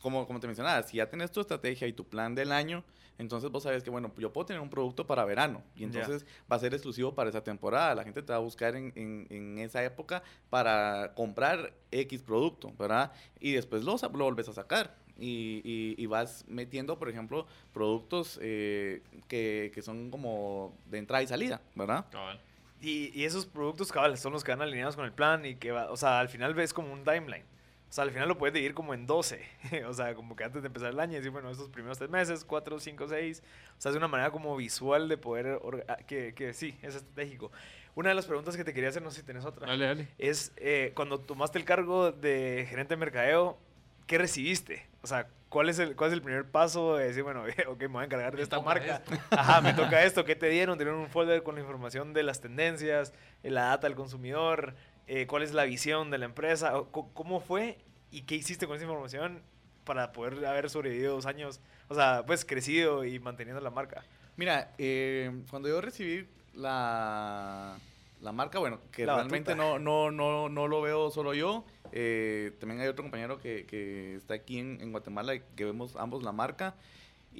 como, como te mencionaba, si ya tenés tu estrategia y tu plan del año, entonces vos sabes que, bueno, yo puedo tener un producto para verano y entonces yeah. va a ser exclusivo para esa temporada. La gente te va a buscar en, en, en esa época para comprar X producto, ¿verdad? Y después lo, lo volves a sacar. Y, y, y, vas metiendo, por ejemplo, productos eh, que, que, son como de entrada y salida, ¿verdad? Cabal. Y, y, esos productos cabales son los que van alineados con el plan y que va, o sea, al final ves como un timeline. O sea, al final lo puedes dividir como en 12. o sea, como que antes de empezar el año, decir, bueno, estos primeros tres meses, 4, 5, 6. O sea, es una manera como visual de poder, que, que sí, es estratégico. Una de las preguntas que te quería hacer, no sé si tenés otra. Dale, dale. Es, eh, cuando tomaste el cargo de gerente de mercadeo, ¿qué recibiste? O sea, ¿cuál es el, cuál es el primer paso de decir, bueno, ok, me voy a encargar de esta marca? Esto. Ajá, me toca esto. ¿Qué te dieron? ¿Te dieron un folder con la información de las tendencias, la data del consumidor? Eh, ¿Cuál es la visión de la empresa? ¿Cómo fue y qué hiciste con esa información para poder haber sobrevivido dos años? O sea, pues crecido y manteniendo la marca. Mira, eh, cuando yo recibí la, la marca, bueno, que la realmente no, no, no, no lo veo solo yo. Eh, también hay otro compañero que, que está aquí en, en, Guatemala que vemos ambos la marca.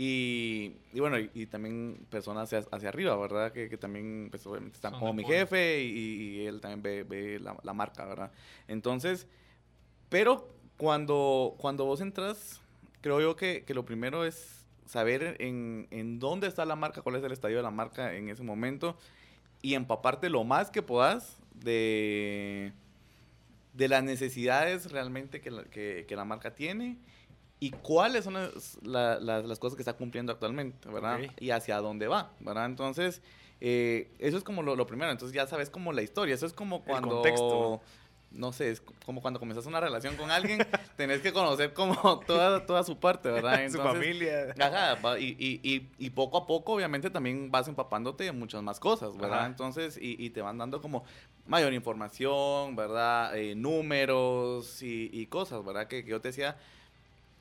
Y, y bueno, y, y, también personas hacia, hacia arriba, ¿verdad? Que, que también, pues obviamente están Son como mi jefe y, y, él también ve, ve la, la, marca, ¿verdad? Entonces, pero cuando, cuando vos entras, creo yo que, que lo primero es saber en, en dónde está la marca, cuál es el estadio de la marca en ese momento y empaparte lo más que puedas de, de las necesidades realmente que la, que, que la marca tiene y cuáles son las, las, las, cosas que está cumpliendo actualmente, ¿verdad? Okay. Y hacia dónde va, ¿verdad? Entonces, eh, eso es como lo, lo, primero. Entonces ya sabes como la historia. Eso es como cuando... El contexto. No sé, es como cuando comenzas una relación con alguien, tenés que conocer como toda, toda su parte, ¿verdad? Entonces, su familia. Ajá, y, y, y, y, poco a poco, obviamente, también vas empapándote de muchas más cosas, ¿verdad? Ajá. Entonces, y, y, te van dando como mayor información, ¿verdad? Eh, números y, cosas, ¿verdad? Que, que yo te decía,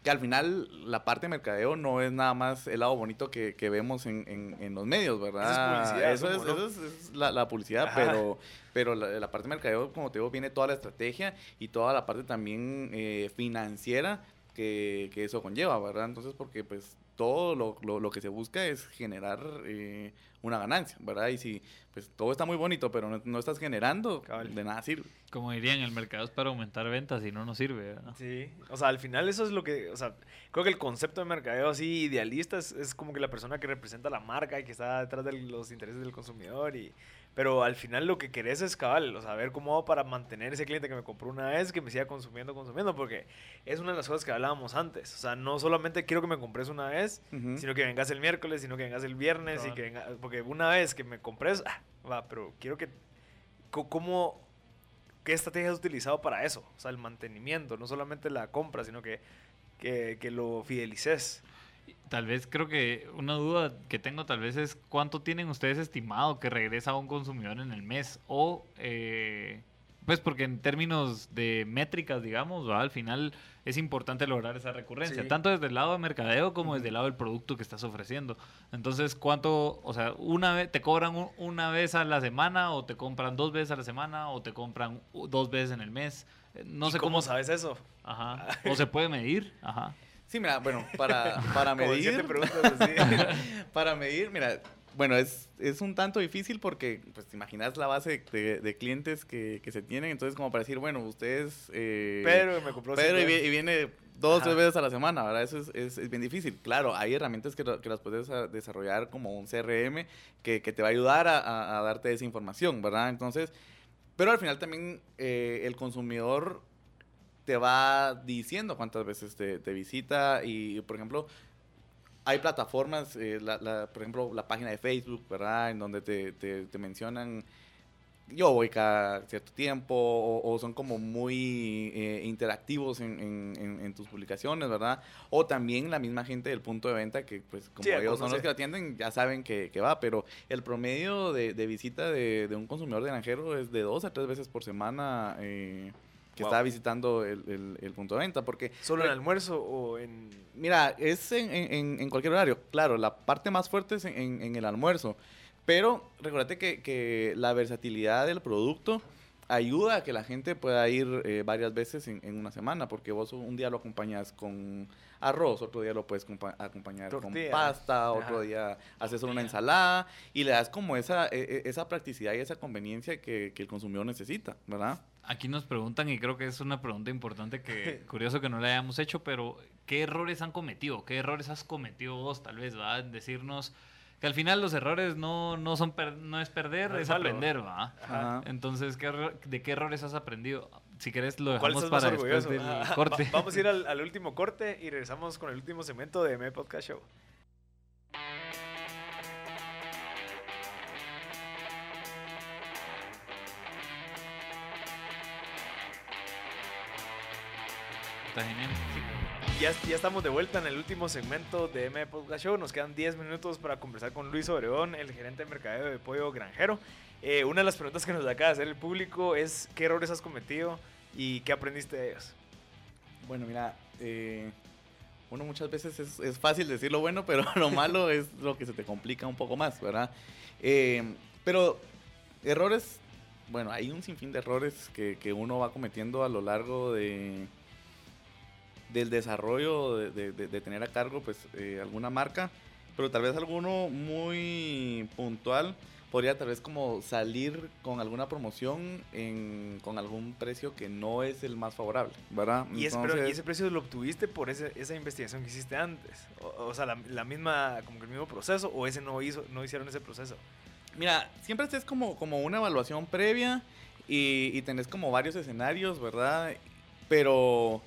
que al final la parte de mercadeo no es nada más el lado bonito que, que vemos en, en, en, los medios, ¿verdad? Eso es, publicidad, eso es, eso es, es la, la, publicidad, Ajá. pero, pero la, la, parte de mercadeo, como te digo, viene toda la estrategia y toda la parte también eh, financiera que, que, eso conlleva, ¿verdad? Entonces, porque pues todo lo, lo, lo que se busca es generar eh, una ganancia, ¿verdad? Y si pues todo está muy bonito, pero no, no estás generando, Cabal. de nada sirve. Como dirían, el mercado es para aumentar ventas y no nos sirve, ¿verdad? Sí, o sea, al final eso es lo que, o sea, creo que el concepto de mercadeo así idealista es, es como que la persona que representa la marca y que está detrás de los intereses del consumidor y pero al final lo que querés es cabal, o sea, ver cómo hago para mantener ese cliente que me compró una vez, que me siga consumiendo, consumiendo, porque es una de las cosas que hablábamos antes. O sea, no solamente quiero que me compres una vez, uh -huh. sino que vengas el miércoles, sino que vengas el viernes, claro. y que venga, porque una vez que me compres, ah, va, pero quiero que, ¿cómo, qué estrategia has utilizado para eso? O sea, el mantenimiento, no solamente la compra, sino que, que, que lo fidelices. Tal vez creo que una duda que tengo tal vez es cuánto tienen ustedes estimado que regresa a un consumidor en el mes o eh, pues porque en términos de métricas digamos al final es importante lograr esa recurrencia sí. tanto desde el lado de mercadeo como uh -huh. desde el lado del producto que estás ofreciendo. Entonces cuánto o sea una vez te cobran un, una vez a la semana o te compran dos veces a la semana o te compran dos veces en el mes eh, no sé cómo, cómo sabes eso ajá. O se puede medir ajá Sí, mira, bueno, para, para medir. para medir, mira, bueno, es, es un tanto difícil porque, pues, te imaginas la base de, de clientes que, que, se tienen. Entonces, como para decir, bueno, ustedes. Eh, Pedro me compró. Pedro y, y, viene dos o tres veces a la semana, ¿verdad? Eso es, es, es bien difícil. Claro, hay herramientas que, que, las puedes desarrollar como un CRM que, que te va a ayudar a, a, a, darte esa información, ¿verdad? Entonces, pero al final también eh, el consumidor te va diciendo cuántas veces te, te visita y, por ejemplo, hay plataformas, eh, la, la, por ejemplo, la página de Facebook, ¿verdad? En donde te, te, te mencionan yo voy cada cierto tiempo o, son como muy eh, interactivos en, en, en, tus publicaciones, ¿verdad? O también la misma gente del punto de venta que pues como ellos son los que atienden ya saben que, que, va, pero el promedio de, de visita de, de, un consumidor de granjero es de dos a tres veces por semana. Eh, que está visitando el, el, punto de venta. Porque, ¿Solo en almuerzo o en...? Mira, es en, en, en, cualquier horario. Claro, la parte más fuerte es en, en el almuerzo. Pero recuérdate que, que, la versatilidad del producto ayuda a que la gente pueda ir eh, varias veces en, una semana, porque vos un día lo acompañas con arroz, otro día lo puedes acompañar con pasta, otro día haces una ensalada y le das como esa, e, e, esa practicidad y esa conveniencia que, que, el consumidor necesita, ¿verdad? Aquí nos preguntan, y creo que es una pregunta importante que, curioso que no le hayamos hecho, pero ¿qué errores han cometido? ¿Qué errores has cometido vos, tal vez, va? Decirnos que al final los errores no, no son no es perder, es, aprender, ¿va? Entonces, ¿de qué errores has aprendido? Si querés lo dejamos para después del corte. vamos a ir al, último corte y regresamos con el último segmento de M Podcast Show. Está genial ya, ya estamos de vuelta en el último segmento de M Podcast Show. Nos quedan 10 minutos para conversar con Luis Obregón, el gerente de mercadeo de pollo granjero. Eh, una de las preguntas que nos acaba de hacer el público es qué errores has cometido y qué aprendiste de ellos. Bueno, mira, eh, bueno, muchas veces es, es, fácil decir lo bueno, pero lo malo es lo que se te complica un poco más, ¿verdad? Eh, pero errores, bueno, hay un sinfín de errores que, que uno va cometiendo a lo largo de del desarrollo de, de, tener a cargo pues eh, alguna marca, pero tal vez alguno muy puntual podría tal vez como salir con alguna promoción en, con algún precio que no es el más favorable, ¿verdad? ¿Y, ese precio lo obtuviste por ese, esa investigación que hiciste antes? O, sea, la, misma, como que el mismo proceso, o ese no, hizo, no hicieron ese proceso? Mira, siempre es como, como una evaluación previa y, y tenés como varios escenarios, ¿verdad? Pero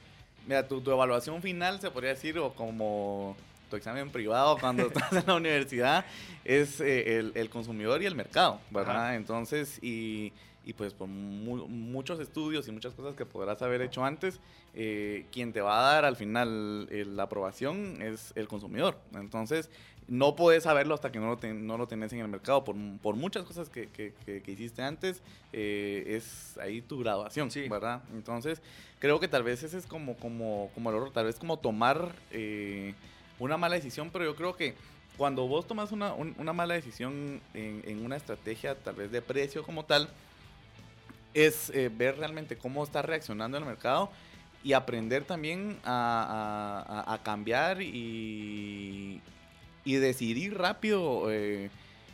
Mira, tu, evaluación final se podría decir, o como tu examen privado cuando estás en la universidad, es eh, el, consumidor y el mercado, ¿verdad? Entonces, y, y, pues por muchos estudios y muchas cosas que podrás haber hecho antes, eh, quien te va a dar al final la aprobación es el consumidor. Entonces, no puedes saberlo hasta que no lo, no lo tenés en el mercado. Por, por muchas cosas que, que, que, hiciste antes, eh, es ahí tu graduación, ¿verdad? Entonces, creo que tal vez ese es como, como, como el error, tal vez como tomar eh, una mala decisión, pero yo creo que cuando vos tomas una, una mala decisión en, en, una estrategia tal vez de precio como tal, es eh, ver realmente cómo está reaccionando el mercado y aprender también a, a, a cambiar y, y decidir rápido eh,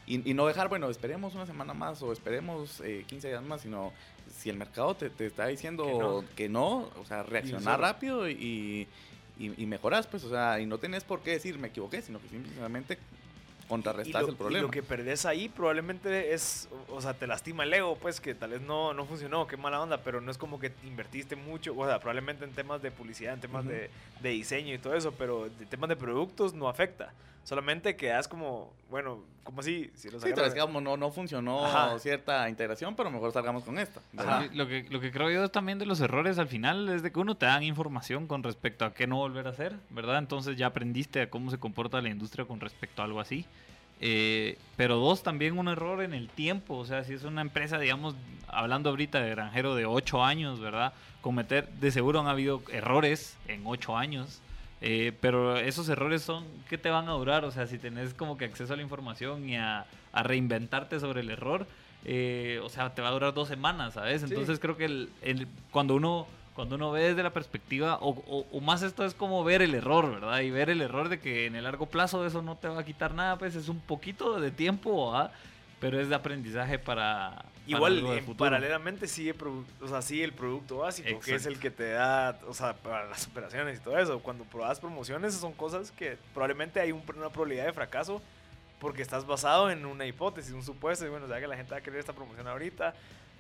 y, no dejar, bueno, esperemos una semana más o esperemos 15 eh, días más, sino si el mercado te, está diciendo que no, o sea, reaccionar rápido y, y, mejoras, pues, o sea, y no tenés por qué decir me equivoqué, sino que simplemente contrarrestas el problema. Y lo que perdés ahí probablemente es, o sea, te lastima el ego, pues que tal vez no, no funcionó, qué mala onda, pero no es como que invertiste mucho, o sea, probablemente en temas de publicidad, en temas de, de, diseño y todo eso, pero de temas de productos no afecta. Solamente quedas como, bueno, como así, si lo sí, no, no funcionó cierta integración, pero mejor salgamos con esta. Lo que, lo que creo yo también de los errores al final es de que uno te dan información con respecto a qué no volver a hacer, ¿verdad? Entonces ya aprendiste a cómo se comporta la industria con respecto a algo así. Eh, pero dos, también un error en el tiempo. O sea, si es una empresa, digamos, hablando ahorita de granjero de 8 años, ¿verdad? Cometer, de seguro han habido errores en 8 años. Eh, pero esos errores son, ¿qué te van a durar? O sea, si tenés como que acceso a la información y a, reinventarte sobre el error, eh, o sea, te va a durar dos semanas, ¿sabes? Entonces creo que el, cuando uno cuando uno ve desde la perspectiva, o, o, más esto es como ver el error, ¿verdad? Y ver el error de que en el largo plazo eso no te va a quitar nada, pues es un poquito de tiempo, ¿verdad? Pero es de aprendizaje para, Igual, paralelamente sigue, o sea, sigue el producto básico, que es el que te da, o sea, para las operaciones y todo eso. Cuando probas promociones, son cosas que probablemente hay una probabilidad de fracaso porque estás basado en una hipótesis, un supuesto, y bueno, o sea que la gente va a querer esta promoción ahorita.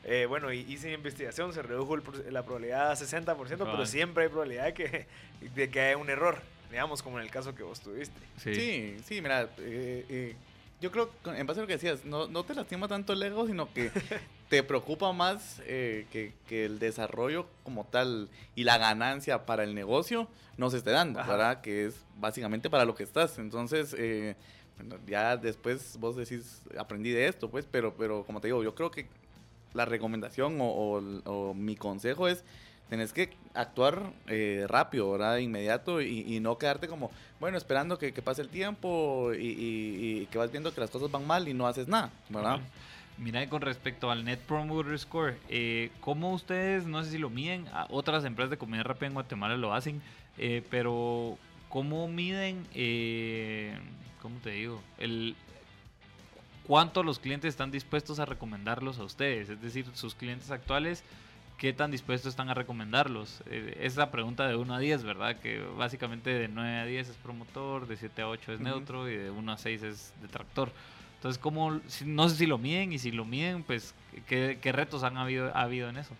Eh, bueno, y hice investigación, se redujo la probabilidad a 60%, pero siempre hay probabilidad de que, de que haya un error, digamos, como en el caso que vos tuviste. Sí, sí, mira, eh, eh yo creo, en base a lo que decías, no, no te lastima tanto el ego, sino que te preocupa más eh, que, que, el desarrollo como tal y la ganancia para el negocio no se esté dando, ¿verdad? Que es básicamente para lo que estás. Entonces, eh, bueno, ya después vos decís, aprendí de esto, pues, pero, pero como te digo, yo creo que la recomendación o, o, mi consejo es tenés que actuar eh, rápido, ¿verdad? Inmediato y, no quedarte como, bueno, esperando que, pase el tiempo y, y, que vas viendo que las cosas van mal y no haces nada, ¿verdad? Mira, con respecto al Net Promoter Score, eh, ¿cómo ustedes, no sé si lo miden, otras empresas de comida rápida en Guatemala lo hacen, eh, pero ¿cómo miden, eh, cómo te digo, el cuánto los clientes están dispuestos a recomendarlos a ustedes? Es decir, sus clientes actuales, ¿qué tan dispuestos están a recomendarlos? Eh, esa pregunta de 1 a 10, ¿verdad? Que básicamente de 9 a 10 es promotor, de 7 a 8 es neutro y de 1 a 6 es detractor. Entonces, ¿cómo, no sé si lo miden y si lo miden, pues, ¿qué, retos han habido, ha habido en eso?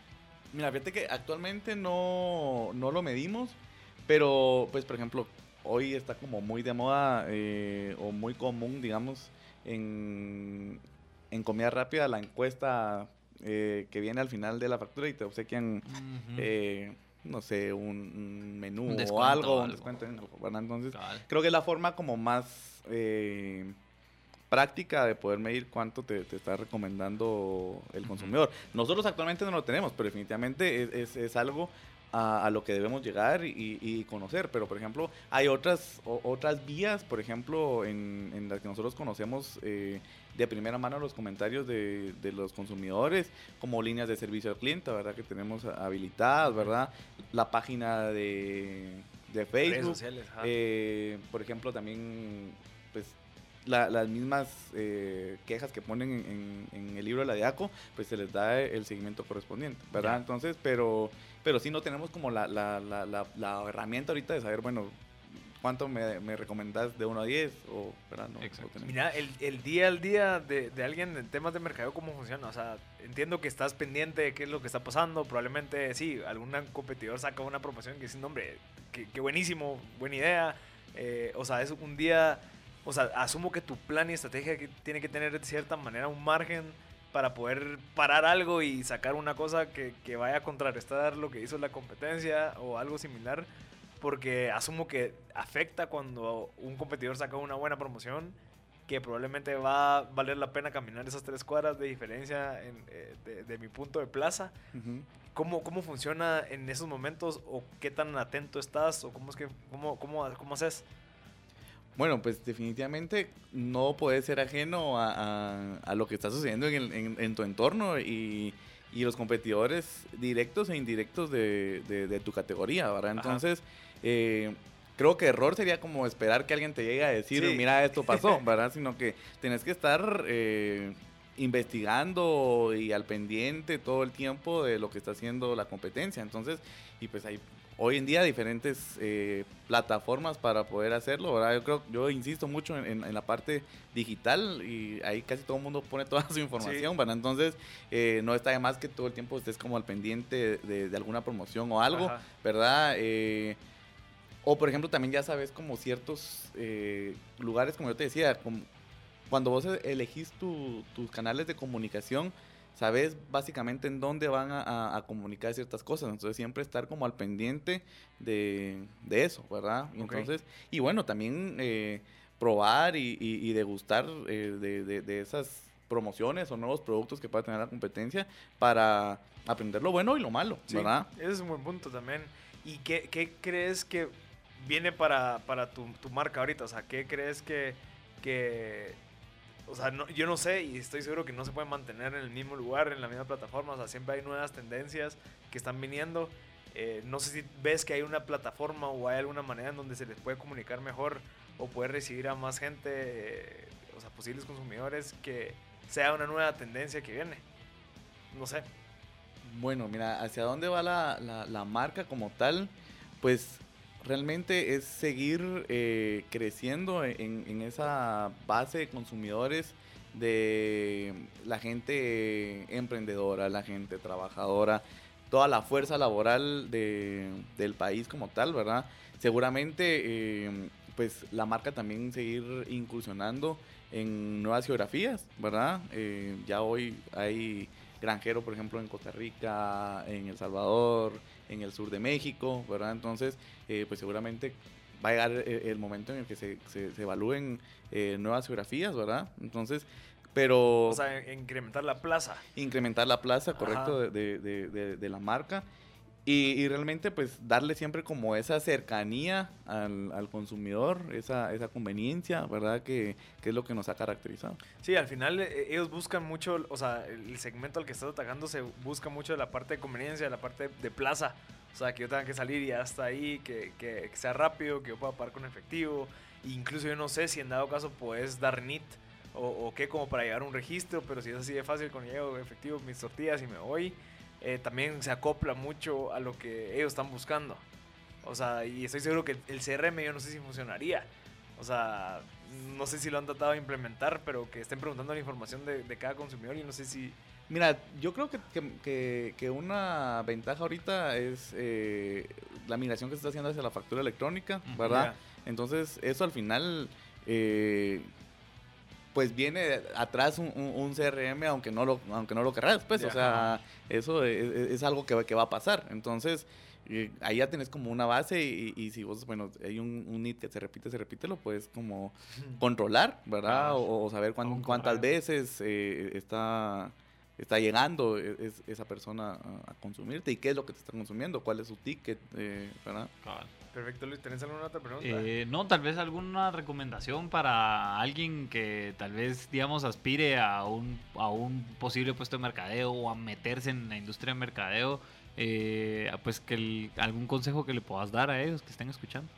Mira, fíjate que actualmente no, lo medimos, pero, pues, por ejemplo, hoy está como muy de moda eh, o muy común, digamos, en, en comida rápida la encuesta eh, que viene al final de la factura y te obsequian, eh, no sé, un, menú o algo, un descuento en algo, Entonces, creo que es la forma como más práctica de poder medir cuánto te, está recomendando el consumidor. Nosotros actualmente no lo tenemos, pero definitivamente es, es, algo a, lo que debemos llegar y, conocer. Pero, por ejemplo, hay otras, otras vías, por ejemplo, en, en las que nosotros conocemos eh, de primera mano los comentarios de, de, los consumidores, como líneas de servicio al cliente, ¿verdad? Que tenemos habilitadas, ¿verdad? La página de, de Facebook. Eh, por ejemplo, también pues las mismas eh, quejas que ponen en, el libro de la DIACO, pues se les da el seguimiento correspondiente, ¿verdad? Entonces, pero, pero sí no tenemos como la, la, la, herramienta ahorita de saber, bueno, ¿cuánto me, me recomendás de 1 a 10? O, ¿verdad? No, Mira, el, el, día al día de, de, alguien en temas de mercado, ¿cómo funciona? O sea, entiendo que estás pendiente de qué es lo que está pasando. Probablemente, sí, algún competidor saca una promoción que dice, hombre, qué, buenísimo, buena idea. Eh, o sea, es un día o sea, asumo que tu plan y estrategia tiene que tener de cierta manera un margen para poder parar algo y sacar una cosa que, que vaya a contrarrestar lo que hizo la competencia o algo similar. Porque asumo que afecta cuando un competidor saca una buena promoción que probablemente va a valer la pena caminar esas tres cuadras de diferencia en, eh, de, mi punto de plaza. ¿Cómo, ¿Cómo funciona en esos momentos? ¿O qué tan atento estás? ¿O cómo es que cómo, cómo, cómo haces? Bueno, pues definitivamente no puedes ser ajeno a, a, lo que está sucediendo en, en, tu entorno y, y, los competidores directos e indirectos de, de, tu categoría, ¿verdad? Entonces, eh, creo que error sería como esperar que alguien te llegue a decir, mira, esto pasó, ¿verdad? Sino que tienes que estar eh, investigando y al pendiente todo el tiempo de lo que está haciendo la competencia. Entonces, y pues ahí hoy en día diferentes eh, plataformas para poder hacerlo, ¿verdad? Yo creo, yo insisto mucho en, la parte digital y ahí casi todo el mundo pone toda su información, ¿verdad? Entonces, eh, no está de más que todo el tiempo estés como al pendiente de, alguna promoción o algo, ¿verdad? Eh, o por ejemplo, también ya sabes como ciertos lugares, como yo te decía, cuando vos elegís tus canales de comunicación, sabes básicamente en dónde van a, comunicar ciertas cosas. Entonces siempre estar como al pendiente de, eso, ¿verdad? Entonces, y bueno, también eh, probar y, degustar eh, de, esas promociones o nuevos productos que pueda tener la competencia para aprender lo bueno y lo malo, ¿verdad? Ese es un buen punto también. ¿Y qué, qué crees que viene para, para tu, tu, marca ahorita? O sea, ¿qué crees que, que o sea, yo no sé y estoy seguro que no se puede mantener en el mismo lugar, en la misma plataforma. O sea, siempre hay nuevas tendencias que están viniendo. Eh, no sé si ves que hay una plataforma o hay alguna manera en donde se les puede comunicar mejor o poder recibir a más gente, eh, o sea, posibles consumidores, que sea una nueva tendencia que viene. No sé. Bueno, mira, hacia dónde va la, la marca como tal, pues realmente es seguir eh, creciendo en, esa base de consumidores de la gente emprendedora, la gente trabajadora, toda la fuerza laboral del país como tal, ¿verdad? Seguramente, eh, pues la marca también seguir incursionando en nuevas geografías, ¿verdad? Eh, ya hoy hay granjero, por ejemplo, en Costa Rica, en El Salvador, en el sur de México, ¿verdad? Entonces, eh, pues seguramente va a llegar el, momento en el que se, se, evalúen eh, nuevas geografías, ¿verdad? Entonces, pero... O sea, incrementar la plaza. Incrementar la plaza, correcto, de, de, de, de, la marca. Y, realmente pues darle siempre como esa cercanía al, al consumidor, esa, esa conveniencia, ¿verdad? Que, que, es lo que nos ha caracterizado. Sí, al final eh, ellos buscan mucho, o sea, el segmento al que estás atacando se busca mucho de la parte de conveniencia, de la parte de plaza. O sea, que yo tenga que salir y ya está ahí, que, que, sea rápido, que yo pueda pagar con efectivo. Incluso yo no sé si en dado caso puedes dar NIT o, o qué como para llevar un registro, pero si es así de fácil con llevo efectivo mis tortillas y me voy eh, también se acopla mucho a lo que ellos están buscando. O sea, y estoy seguro que el CRM yo no sé si funcionaría. O sea, no sé si lo han tratado de implementar, pero que estén preguntando la información de, cada consumidor y no sé si... Mira, yo creo que, que, que, una ventaja ahorita es eh, la migración que se está haciendo hacia la factura electrónica, ¿verdad? Entonces, eso al final eh, pues viene atrás un, CRM aunque no lo aunque no lo querrás pues o sea eso es, algo que, que, va a pasar. Entonces eh, ahí ya tienes como una base y, si vos bueno hay un, un NIT que se repite se repite lo puedes como controlar verdad o, saber cuántas veces eh, está está llegando e, esa persona a, consumirte y qué es lo que te está consumiendo cuál es su ticket eh, verdad Perfecto, Luis. ¿Tenés alguna otra pregunta? Eh, no, tal vez alguna recomendación para alguien que tal vez, digamos, aspire a un, a un posible puesto de mercadeo o a meterse en la industria de mercadeo. Eh, pues que algún consejo que le puedas dar a ellos que estén escuchando.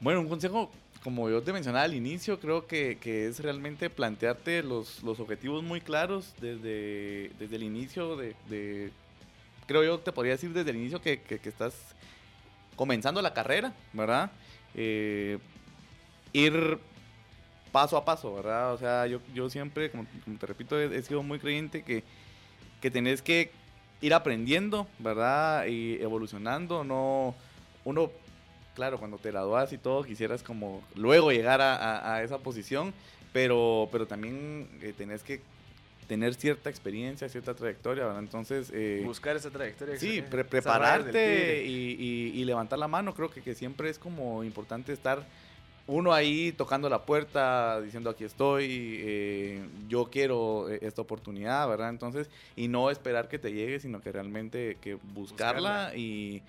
Bueno, un consejo, como yo te mencionaba al inicio, creo que, es realmente plantearte los, los, objetivos muy claros desde, desde el inicio de, Creo yo te podría decir desde el inicio que, que estás comenzando la carrera, ¿verdad? Eh, ir paso a paso, ¿verdad? O sea, yo, yo siempre, como, te repito, he, sido muy creyente que, que tenés que ir aprendiendo, ¿verdad? Y evolucionando, no... Uno, claro, cuando te graduas y todo, quisieras como luego llegar a, esa posición, pero, pero también eh, tenés que tener cierta experiencia, cierta trayectoria, ¿verdad? Entonces... Eh, Buscar esa trayectoria. Sí, prepararte y, levantar la mano, creo que, que, siempre es como importante estar uno ahí tocando la puerta, diciendo aquí estoy, eh, yo quiero eh, esta oportunidad, ¿verdad? Entonces, y no esperar que te llegue, sino que realmente que buscarla, Y,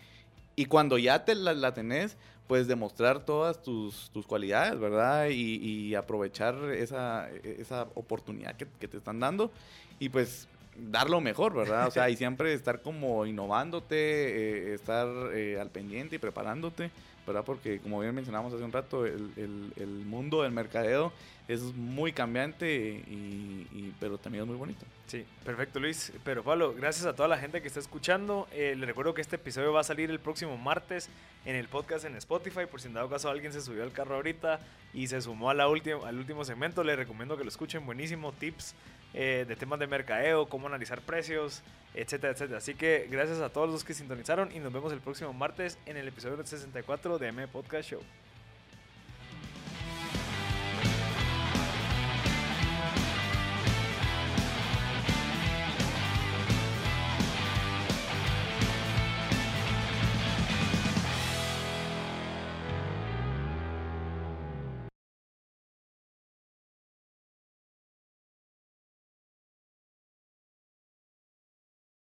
y cuando ya te la, la tenés, pues demostrar todas tus, tus cualidades, ¿verdad? Y, y aprovechar esa, esa oportunidad que, que, te están dando y pues dar lo mejor, ¿verdad? O sea, y siempre estar como innovándote, eh, estar eh, al pendiente y preparándote, ¿verdad? Porque como bien mencionamos hace un rato, el, el, el mundo del mercadeo es muy cambiante, y, pero también es muy bonito. Sí, perfecto Luis. Pero Pablo, gracias a toda la gente que está escuchando. Eh, le recuerdo que este episodio va a salir el próximo martes en el podcast en Spotify. Por si en dado caso alguien se subió al carro ahorita y se sumó a la última, al último segmento, le recomiendo que lo escuchen. Buenísimo, tips eh, de temas de mercadeo, cómo analizar precios, etcétera, etcétera. Así que gracias a todos los que sintonizaron y nos vemos el próximo martes en el episodio 64 de M Podcast Show.